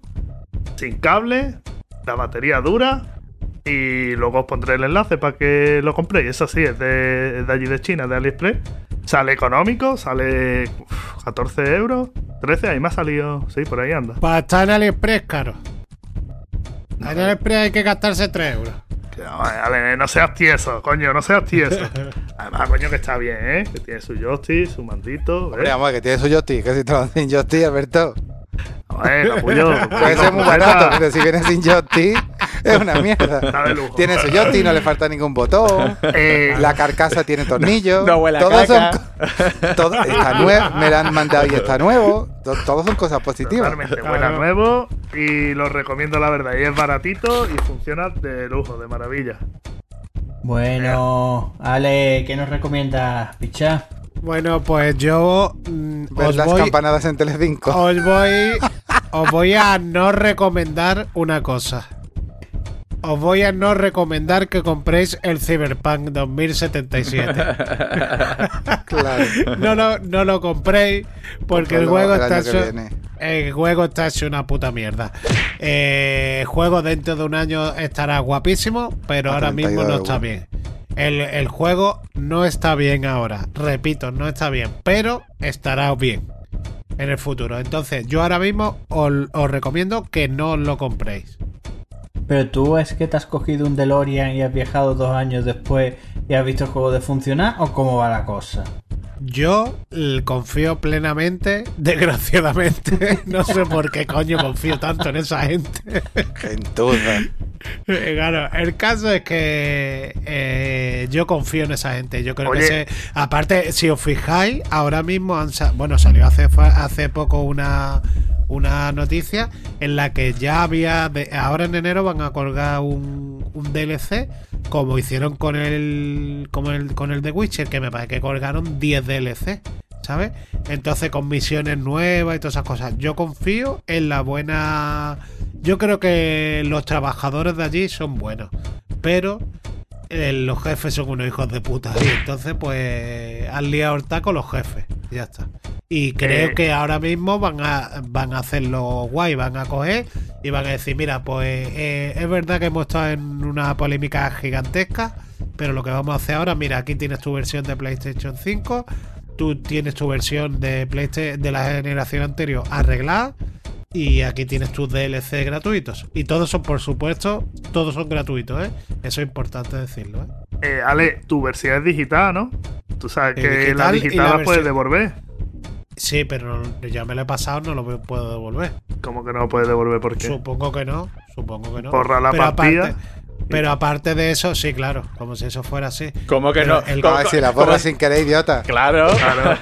Sin cable. La batería dura. Y luego os pondré el enlace para que lo compréis. Es así, es de, es de allí de China, de AliExpress. Sale económico, sale uf, 14 euros. 13, ahí me ha salido. Sí, por ahí anda. Para estar en AliExpress, caro. En AliExpress hay que gastarse 3 euros. No, no seas tieso, coño, no seas tieso. Además, coño, que está bien, ¿eh? Que tiene su joystick, su mandito. ¿ves? Hombre, vamos, que tiene su joystick, que si te lo sin joystick, Alberto. Ver, capullo. Puede ser muy completa. barato, pero si viene sin joystick, es una mierda. Tiene su joystick, no le falta ningún botón. Eh, La carcasa tiene tornillos. No huele a todos caca. son. todo- está nuevo, me lo han mandado y está nuevo. To- Todos son cosas positivas. Totalmente Claro. buena, nuevo y lo recomiendo la verdad. Y es baratito y funciona de lujo, de maravilla. Bueno, Ale, ¿qué nos recomienda, picha? Bueno, pues yo mm, os las voy, campanadas en Telecinco. os voy os voy a no recomendar una cosa. Os voy a no recomendar que compréis el Cyberpunk 2077. Claro. No lo, no lo compréis porque el juego el está hecho, el juego está hecho una puta mierda. Eh, el juego dentro de un año estará guapísimo, pero A ahora mismo 32 no está bien. El, el juego no está bien ahora. Repito, no está bien, pero estará bien en el futuro. Entonces, yo ahora mismo os, os recomiendo que no lo compréis. Pero tú es que te has cogido un DeLorean y has viajado dos años después y has visto el juego de funcionar o cómo va la cosa? Yo confío plenamente, desgraciadamente. No sé por qué coño confío tanto en esa gente. Gentuza. Eh, Claro, el caso es que eh, yo confío en esa gente. Yo creo Oye. que se, aparte, si os fijáis, ahora mismo han bueno, salió hace poco una una noticia en la que ya había de- ahora en enero van a colgar un, un DLC como hicieron con el como el con el de Witcher que me parece que colgaron 10 DLC ¿sabes? Entonces con misiones nuevas y todas esas cosas. Yo confío en la buena... Yo creo que los trabajadores de allí son buenos, pero eh, los jefes son unos hijos de puta. Y entonces pues han liado el taco los jefes. Ya está. Y creo Eh. que ahora mismo van a, van a hacerlo guay, van a coger y van a decir, mira, pues eh, es verdad que hemos estado en una polémica gigantesca, pero lo que vamos a hacer ahora, mira, aquí tienes tu versión de PlayStation 5, tú tienes tu versión de PlayStation de la generación anterior arreglada y aquí tienes tus DLC gratuitos. Y todos son, por supuesto, todos son gratuitos, ¿eh? Eso es importante decirlo, ¿eh? Eh, Ale, tu versión es digital, ¿no? Tú sabes Es que digital la digital la la, puedes devolver. Sí, pero ya me lo he pasado, no lo puedo devolver. Como que no lo puedes devolver porque. Supongo que no, supongo que no. Borra la pero partida. Aparte, pero aparte de eso, sí, claro, como si eso fuera así. ¿Cómo que Pero no? el- ¿Cómo- Ah, si la cómo- borras sin querer, idiota. Claro. Claro.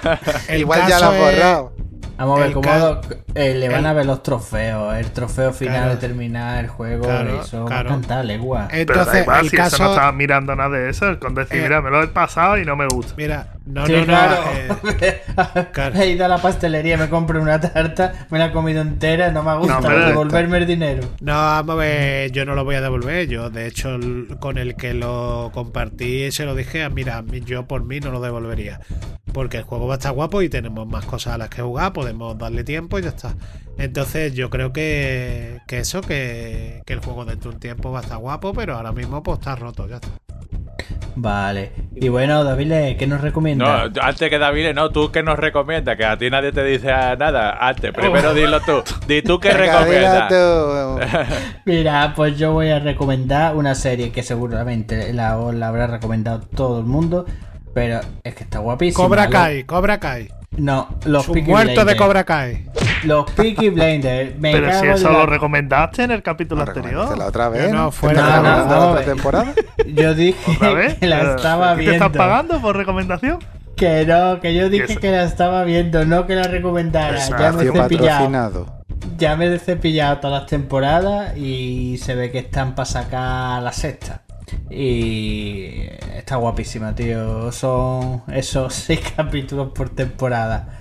Igual ya la has es- borrado. Vamos a ver El cómo lo- eh, le van el- a ver los trofeos, el trofeo final Claro. de terminar el juego, Claro, eso claro. va a cantar legua. Pero da Entonces, igual, el si eso no caso. estaba mirando nada de eso. Con decir, Eh, mira, me lo he pasado y no me gusta. Mira, No, Sí, no, no. claro. eh, claro. He ido a la pastelería, me compro una tarta, me la he comido entera, no me pero- devolverme el dinero. No, vamos a ver, yo no lo voy a devolver. Yo, de hecho, el- con el que lo compartí se lo dije, "Ah, mira, yo por mí no lo devolvería. Porque el juego va a estar guapo y tenemos más cosas a las que jugar, podemos darle tiempo y ya está. Entonces yo creo que, que eso, que, que el juego dentro de un tiempo va a estar guapo, pero ahora mismo pues está roto, ya está. Vale. Y bueno, David, ¿qué nos recomienda? No, antes que David, no, tú que nos recomiendas, que a ti nadie te dice nada. Antes, primero dilo tú. Di tú qué recomiendas. tú. Mira, pues yo voy a recomendar una serie que seguramente la, la habrá recomendado todo el mundo, pero es que está guapísima. Cobra Lo- Kai, Cobra Kai. No, los Su Peaky muerto de. Cobra Kai. Los Peaky Blinders. Me Pero cago si eso la- lo recomendaste en el capítulo ¿Lo anterior. la otra vez? no, ¿no? fuera ¿No de te broma. acuerdas de la otra temporada? Yo dije ¿Otra vez? que la Pero, estaba ¿qué viendo. ¿Te estás pagando por recomendación? Que no, que yo dije que la estaba viendo, no que la recomendara. ya me he patrocinado. Ya me he cepillado todas las temporadas y se ve que están para sacar la sexta. Y está guapísima, tío. Son esos seis capítulos por temporada.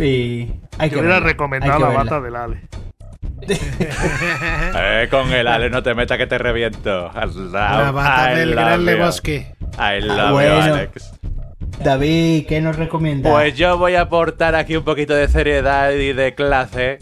Y hay que Yo hubiera verla, recomendado hay que la verla. bata del Ale. Eh, con el Ale no te metas que te reviento. I love- La bata I del love gran you. Lebowski. I love Bueno. you, Alex. David, ¿qué nos recomiendas? Pues yo voy a aportar aquí un poquito de seriedad y de clase.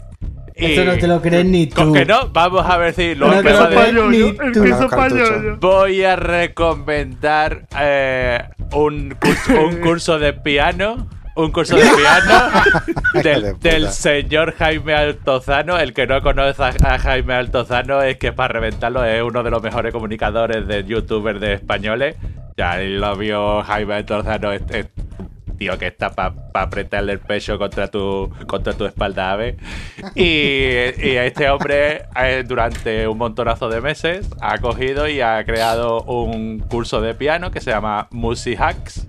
Y... Eso no te lo crees ni ¿Con tú. que no? Vamos a ver si lo No te que lo ni pañollo. Voy a recomendar eh, un, curso, un curso de piano. Un curso de piano del, señor Jaime Altozano. El que no conoce a Jaime Altozano es que para reventarlo es uno de los mejores comunicadores de youtubers de españoles. Ya lo vio Jaime Altozano, es, es un tío que está para apretarle el pecho contra tu, contra tu espalda ave. Y, y este hombre eh, durante un montonazo de meses ha cogido y ha creado un curso de piano que se llama Music Hacks.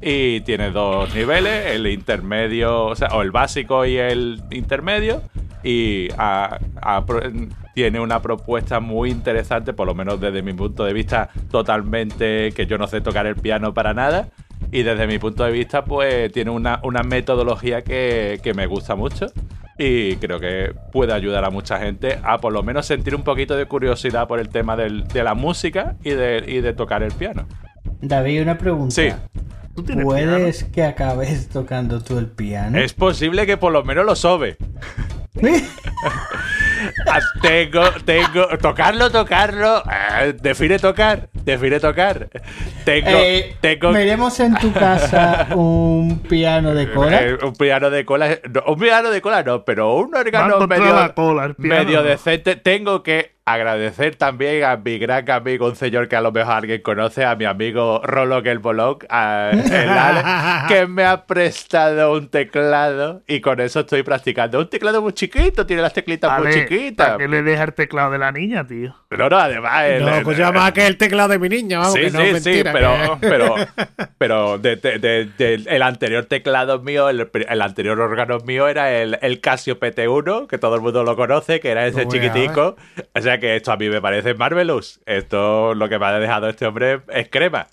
Y tiene dos niveles, el intermedio, o sea, o el básico y el intermedio. Y tiene una propuesta muy interesante, por lo menos desde mi punto de vista, totalmente que yo no sé tocar el piano para nada. Y desde mi punto de vista, pues tiene una, una metodología que, que me gusta mucho. Y creo que puede ayudar a mucha gente a por lo menos sentir un poquito de curiosidad por el tema del- de la música y de, y de tocar el piano. David, una pregunta. Sí. ¿Tú tienes ¿Puedes que acabes tocando tú el piano? Es posible que por lo menos lo sobe. Ah, tengo, tengo. Tocarlo, tocarlo. ah, define tocar. Define tocar. Tengo. Eh, tengo. ¿Veremos en tu casa un piano de cola? eh, un piano de cola. no, un piano de cola no, pero un órgano medio, la cola, medio decente. Tengo que agradecer también a mi gran amigo, un señor que a lo mejor alguien conoce, a mi amigo Rolo el Bolog, a el Ale, que me ha prestado un teclado y con eso estoy practicando. Un teclado muy chiquito, tiene las teclitas muy chiquitas. ¿Para qué le deja el teclado de la niña, tío? No, no, además. el- No, pues ya más que el teclado de mi niña, vamos, sí, que no sí, es sí, mentira. pero, que- pero, pero de- de- de- de- el anterior teclado mío, el, el anterior órgano mío era el, el Casio PT1, que todo el mundo lo conoce, que era ese Uy, chiquitico. O sea que esto a mí me parece marvelous. Esto lo que me ha dejado este hombre es crema.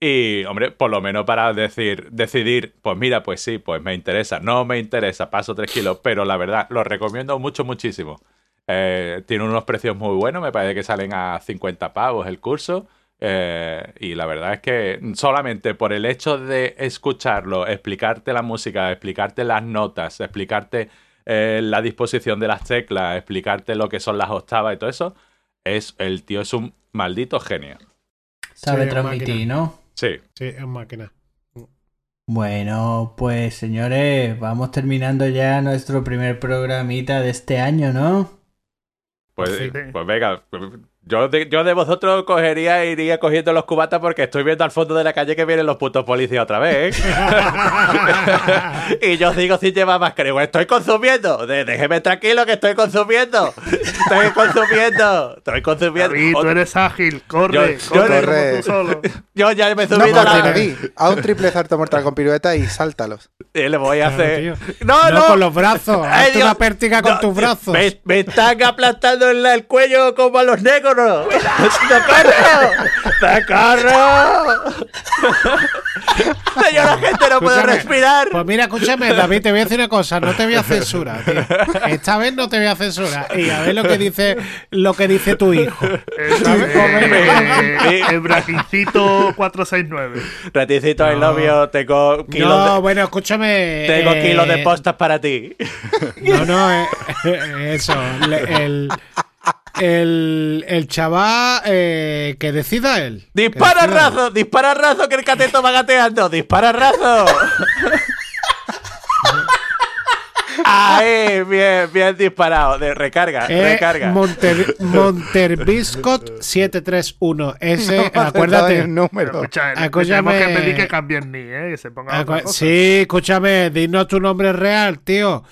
Y, hombre, por lo menos para decir, decidir, pues mira, pues sí, pues me interesa, no me interesa, paso tres kilos, pero la verdad, lo recomiendo mucho, muchísimo. Eh, tiene unos precios muy buenos, me parece que salen a 50 pavos el curso. eh, y la verdad es que solamente por el hecho de escucharlo, explicarte la música, explicarte las notas, explicarte eh, la disposición de las teclas, explicarte lo que son las octavas y todo eso, es el tío es un maldito genio. Sabe Sí, transmitir. ¿no? Sí. Sí, es máquina. Bueno, pues señores, vamos terminando ya nuestro primer programita de este año, ¿no? Pues, Sí. pues venga, yo de, yo de vosotros cogería e iría cogiendo los cubatas porque estoy viendo al fondo de la calle que vienen los putos policías otra vez. ¿eh? y yo sigo sin llevar mascarilla. Digo, Estoy consumiendo. De- déjeme tranquilo que estoy consumiendo. Estoy consumiendo. Estoy consumiendo. David, tú eres ágil, corre, Yo- yo corre, corre. como tú solo. Yo ya me he No, subido a la... David, a un triple salto mortal con pirueta y sáltalos. Y le voy a hacer... No, No, no. con los brazos. Ay, Hazte una pértiga con No, tus brazos. Me, me están aplastando en la- el cuello como a los negros. ¡Socorro! ¡Socorro! ¡Socorro! Señora gente, no puedo Escúchame, respirar. Pues mira, escúchame, David, te voy a decir una cosa, no te voy a censurar, tío. Esta vez no te voy a censurar. Y a ver lo que dice, lo que dice tu hijo. Es, eh, el Brajincito 469. Raticito, el novio, tengo kilos No, de, bueno, escúchame. tengo eh, kilos de postas para ti. No, no, eh, eh, eso. le- el, el, el chaval eh, que decida él. ¡Dispara decida él. razo! ¡Dispara razo que el cateto va gateando! ¡Dispara razo! ¡Ahí! Bien, bien disparado. De recarga, Eh, recarga. Monter, Monterbiscot 731. Ese, No acuérdate. un número. Escucha, Escúchame. tenemos que pedir que cambien ni, ¿eh? Que se cosa. Sí, escúchame, dinos tu nombre real, tío.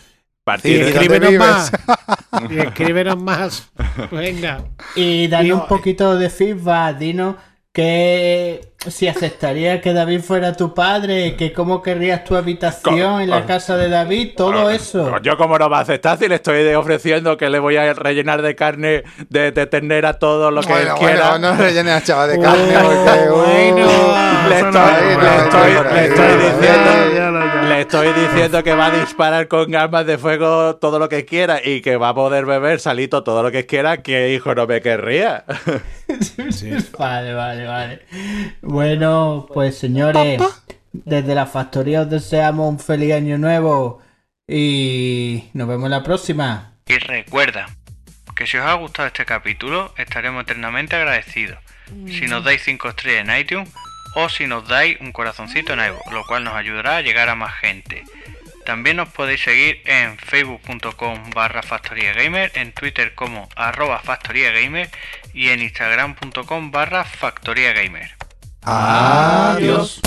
Partido. ¿dónde escríbenos más. Y escríbenos más. Venga. Y danos Y- un poquito de feedback, dinos que si aceptaría que David fuera tu padre, que cómo querrías tu habitación en la casa de David, todo eso. Yo como no va a aceptar si le estoy ofreciendo que le voy a rellenar de carne, de, de ternera todo lo que él quiera. bueno, no rellenes a chaval de carne Oh, porque. uh, bueno. Le estoy, no, le no, estoy- no, le no, estoy no, diciendo, ya, ya. Le estoy diciendo que va a disparar con armas de fuego todo lo que quiera y que va a poder beber salito todo lo que quiera, que hijo no me querría. Vale, vale, vale. Bueno, pues señores, desde la factoría os deseamos un feliz año nuevo y nos vemos la próxima. Y recuerda que si os ha gustado este capítulo estaremos eternamente agradecidos si nos dais 5 estrellas en iTunes o si nos dais un corazoncito en iVoox, lo cual nos ayudará a llegar a más gente. También nos podéis seguir en facebook.com barra factoriagamer, en twitter como arroba factoriagamer y en instagram.com barra factoriagamer. Adiós.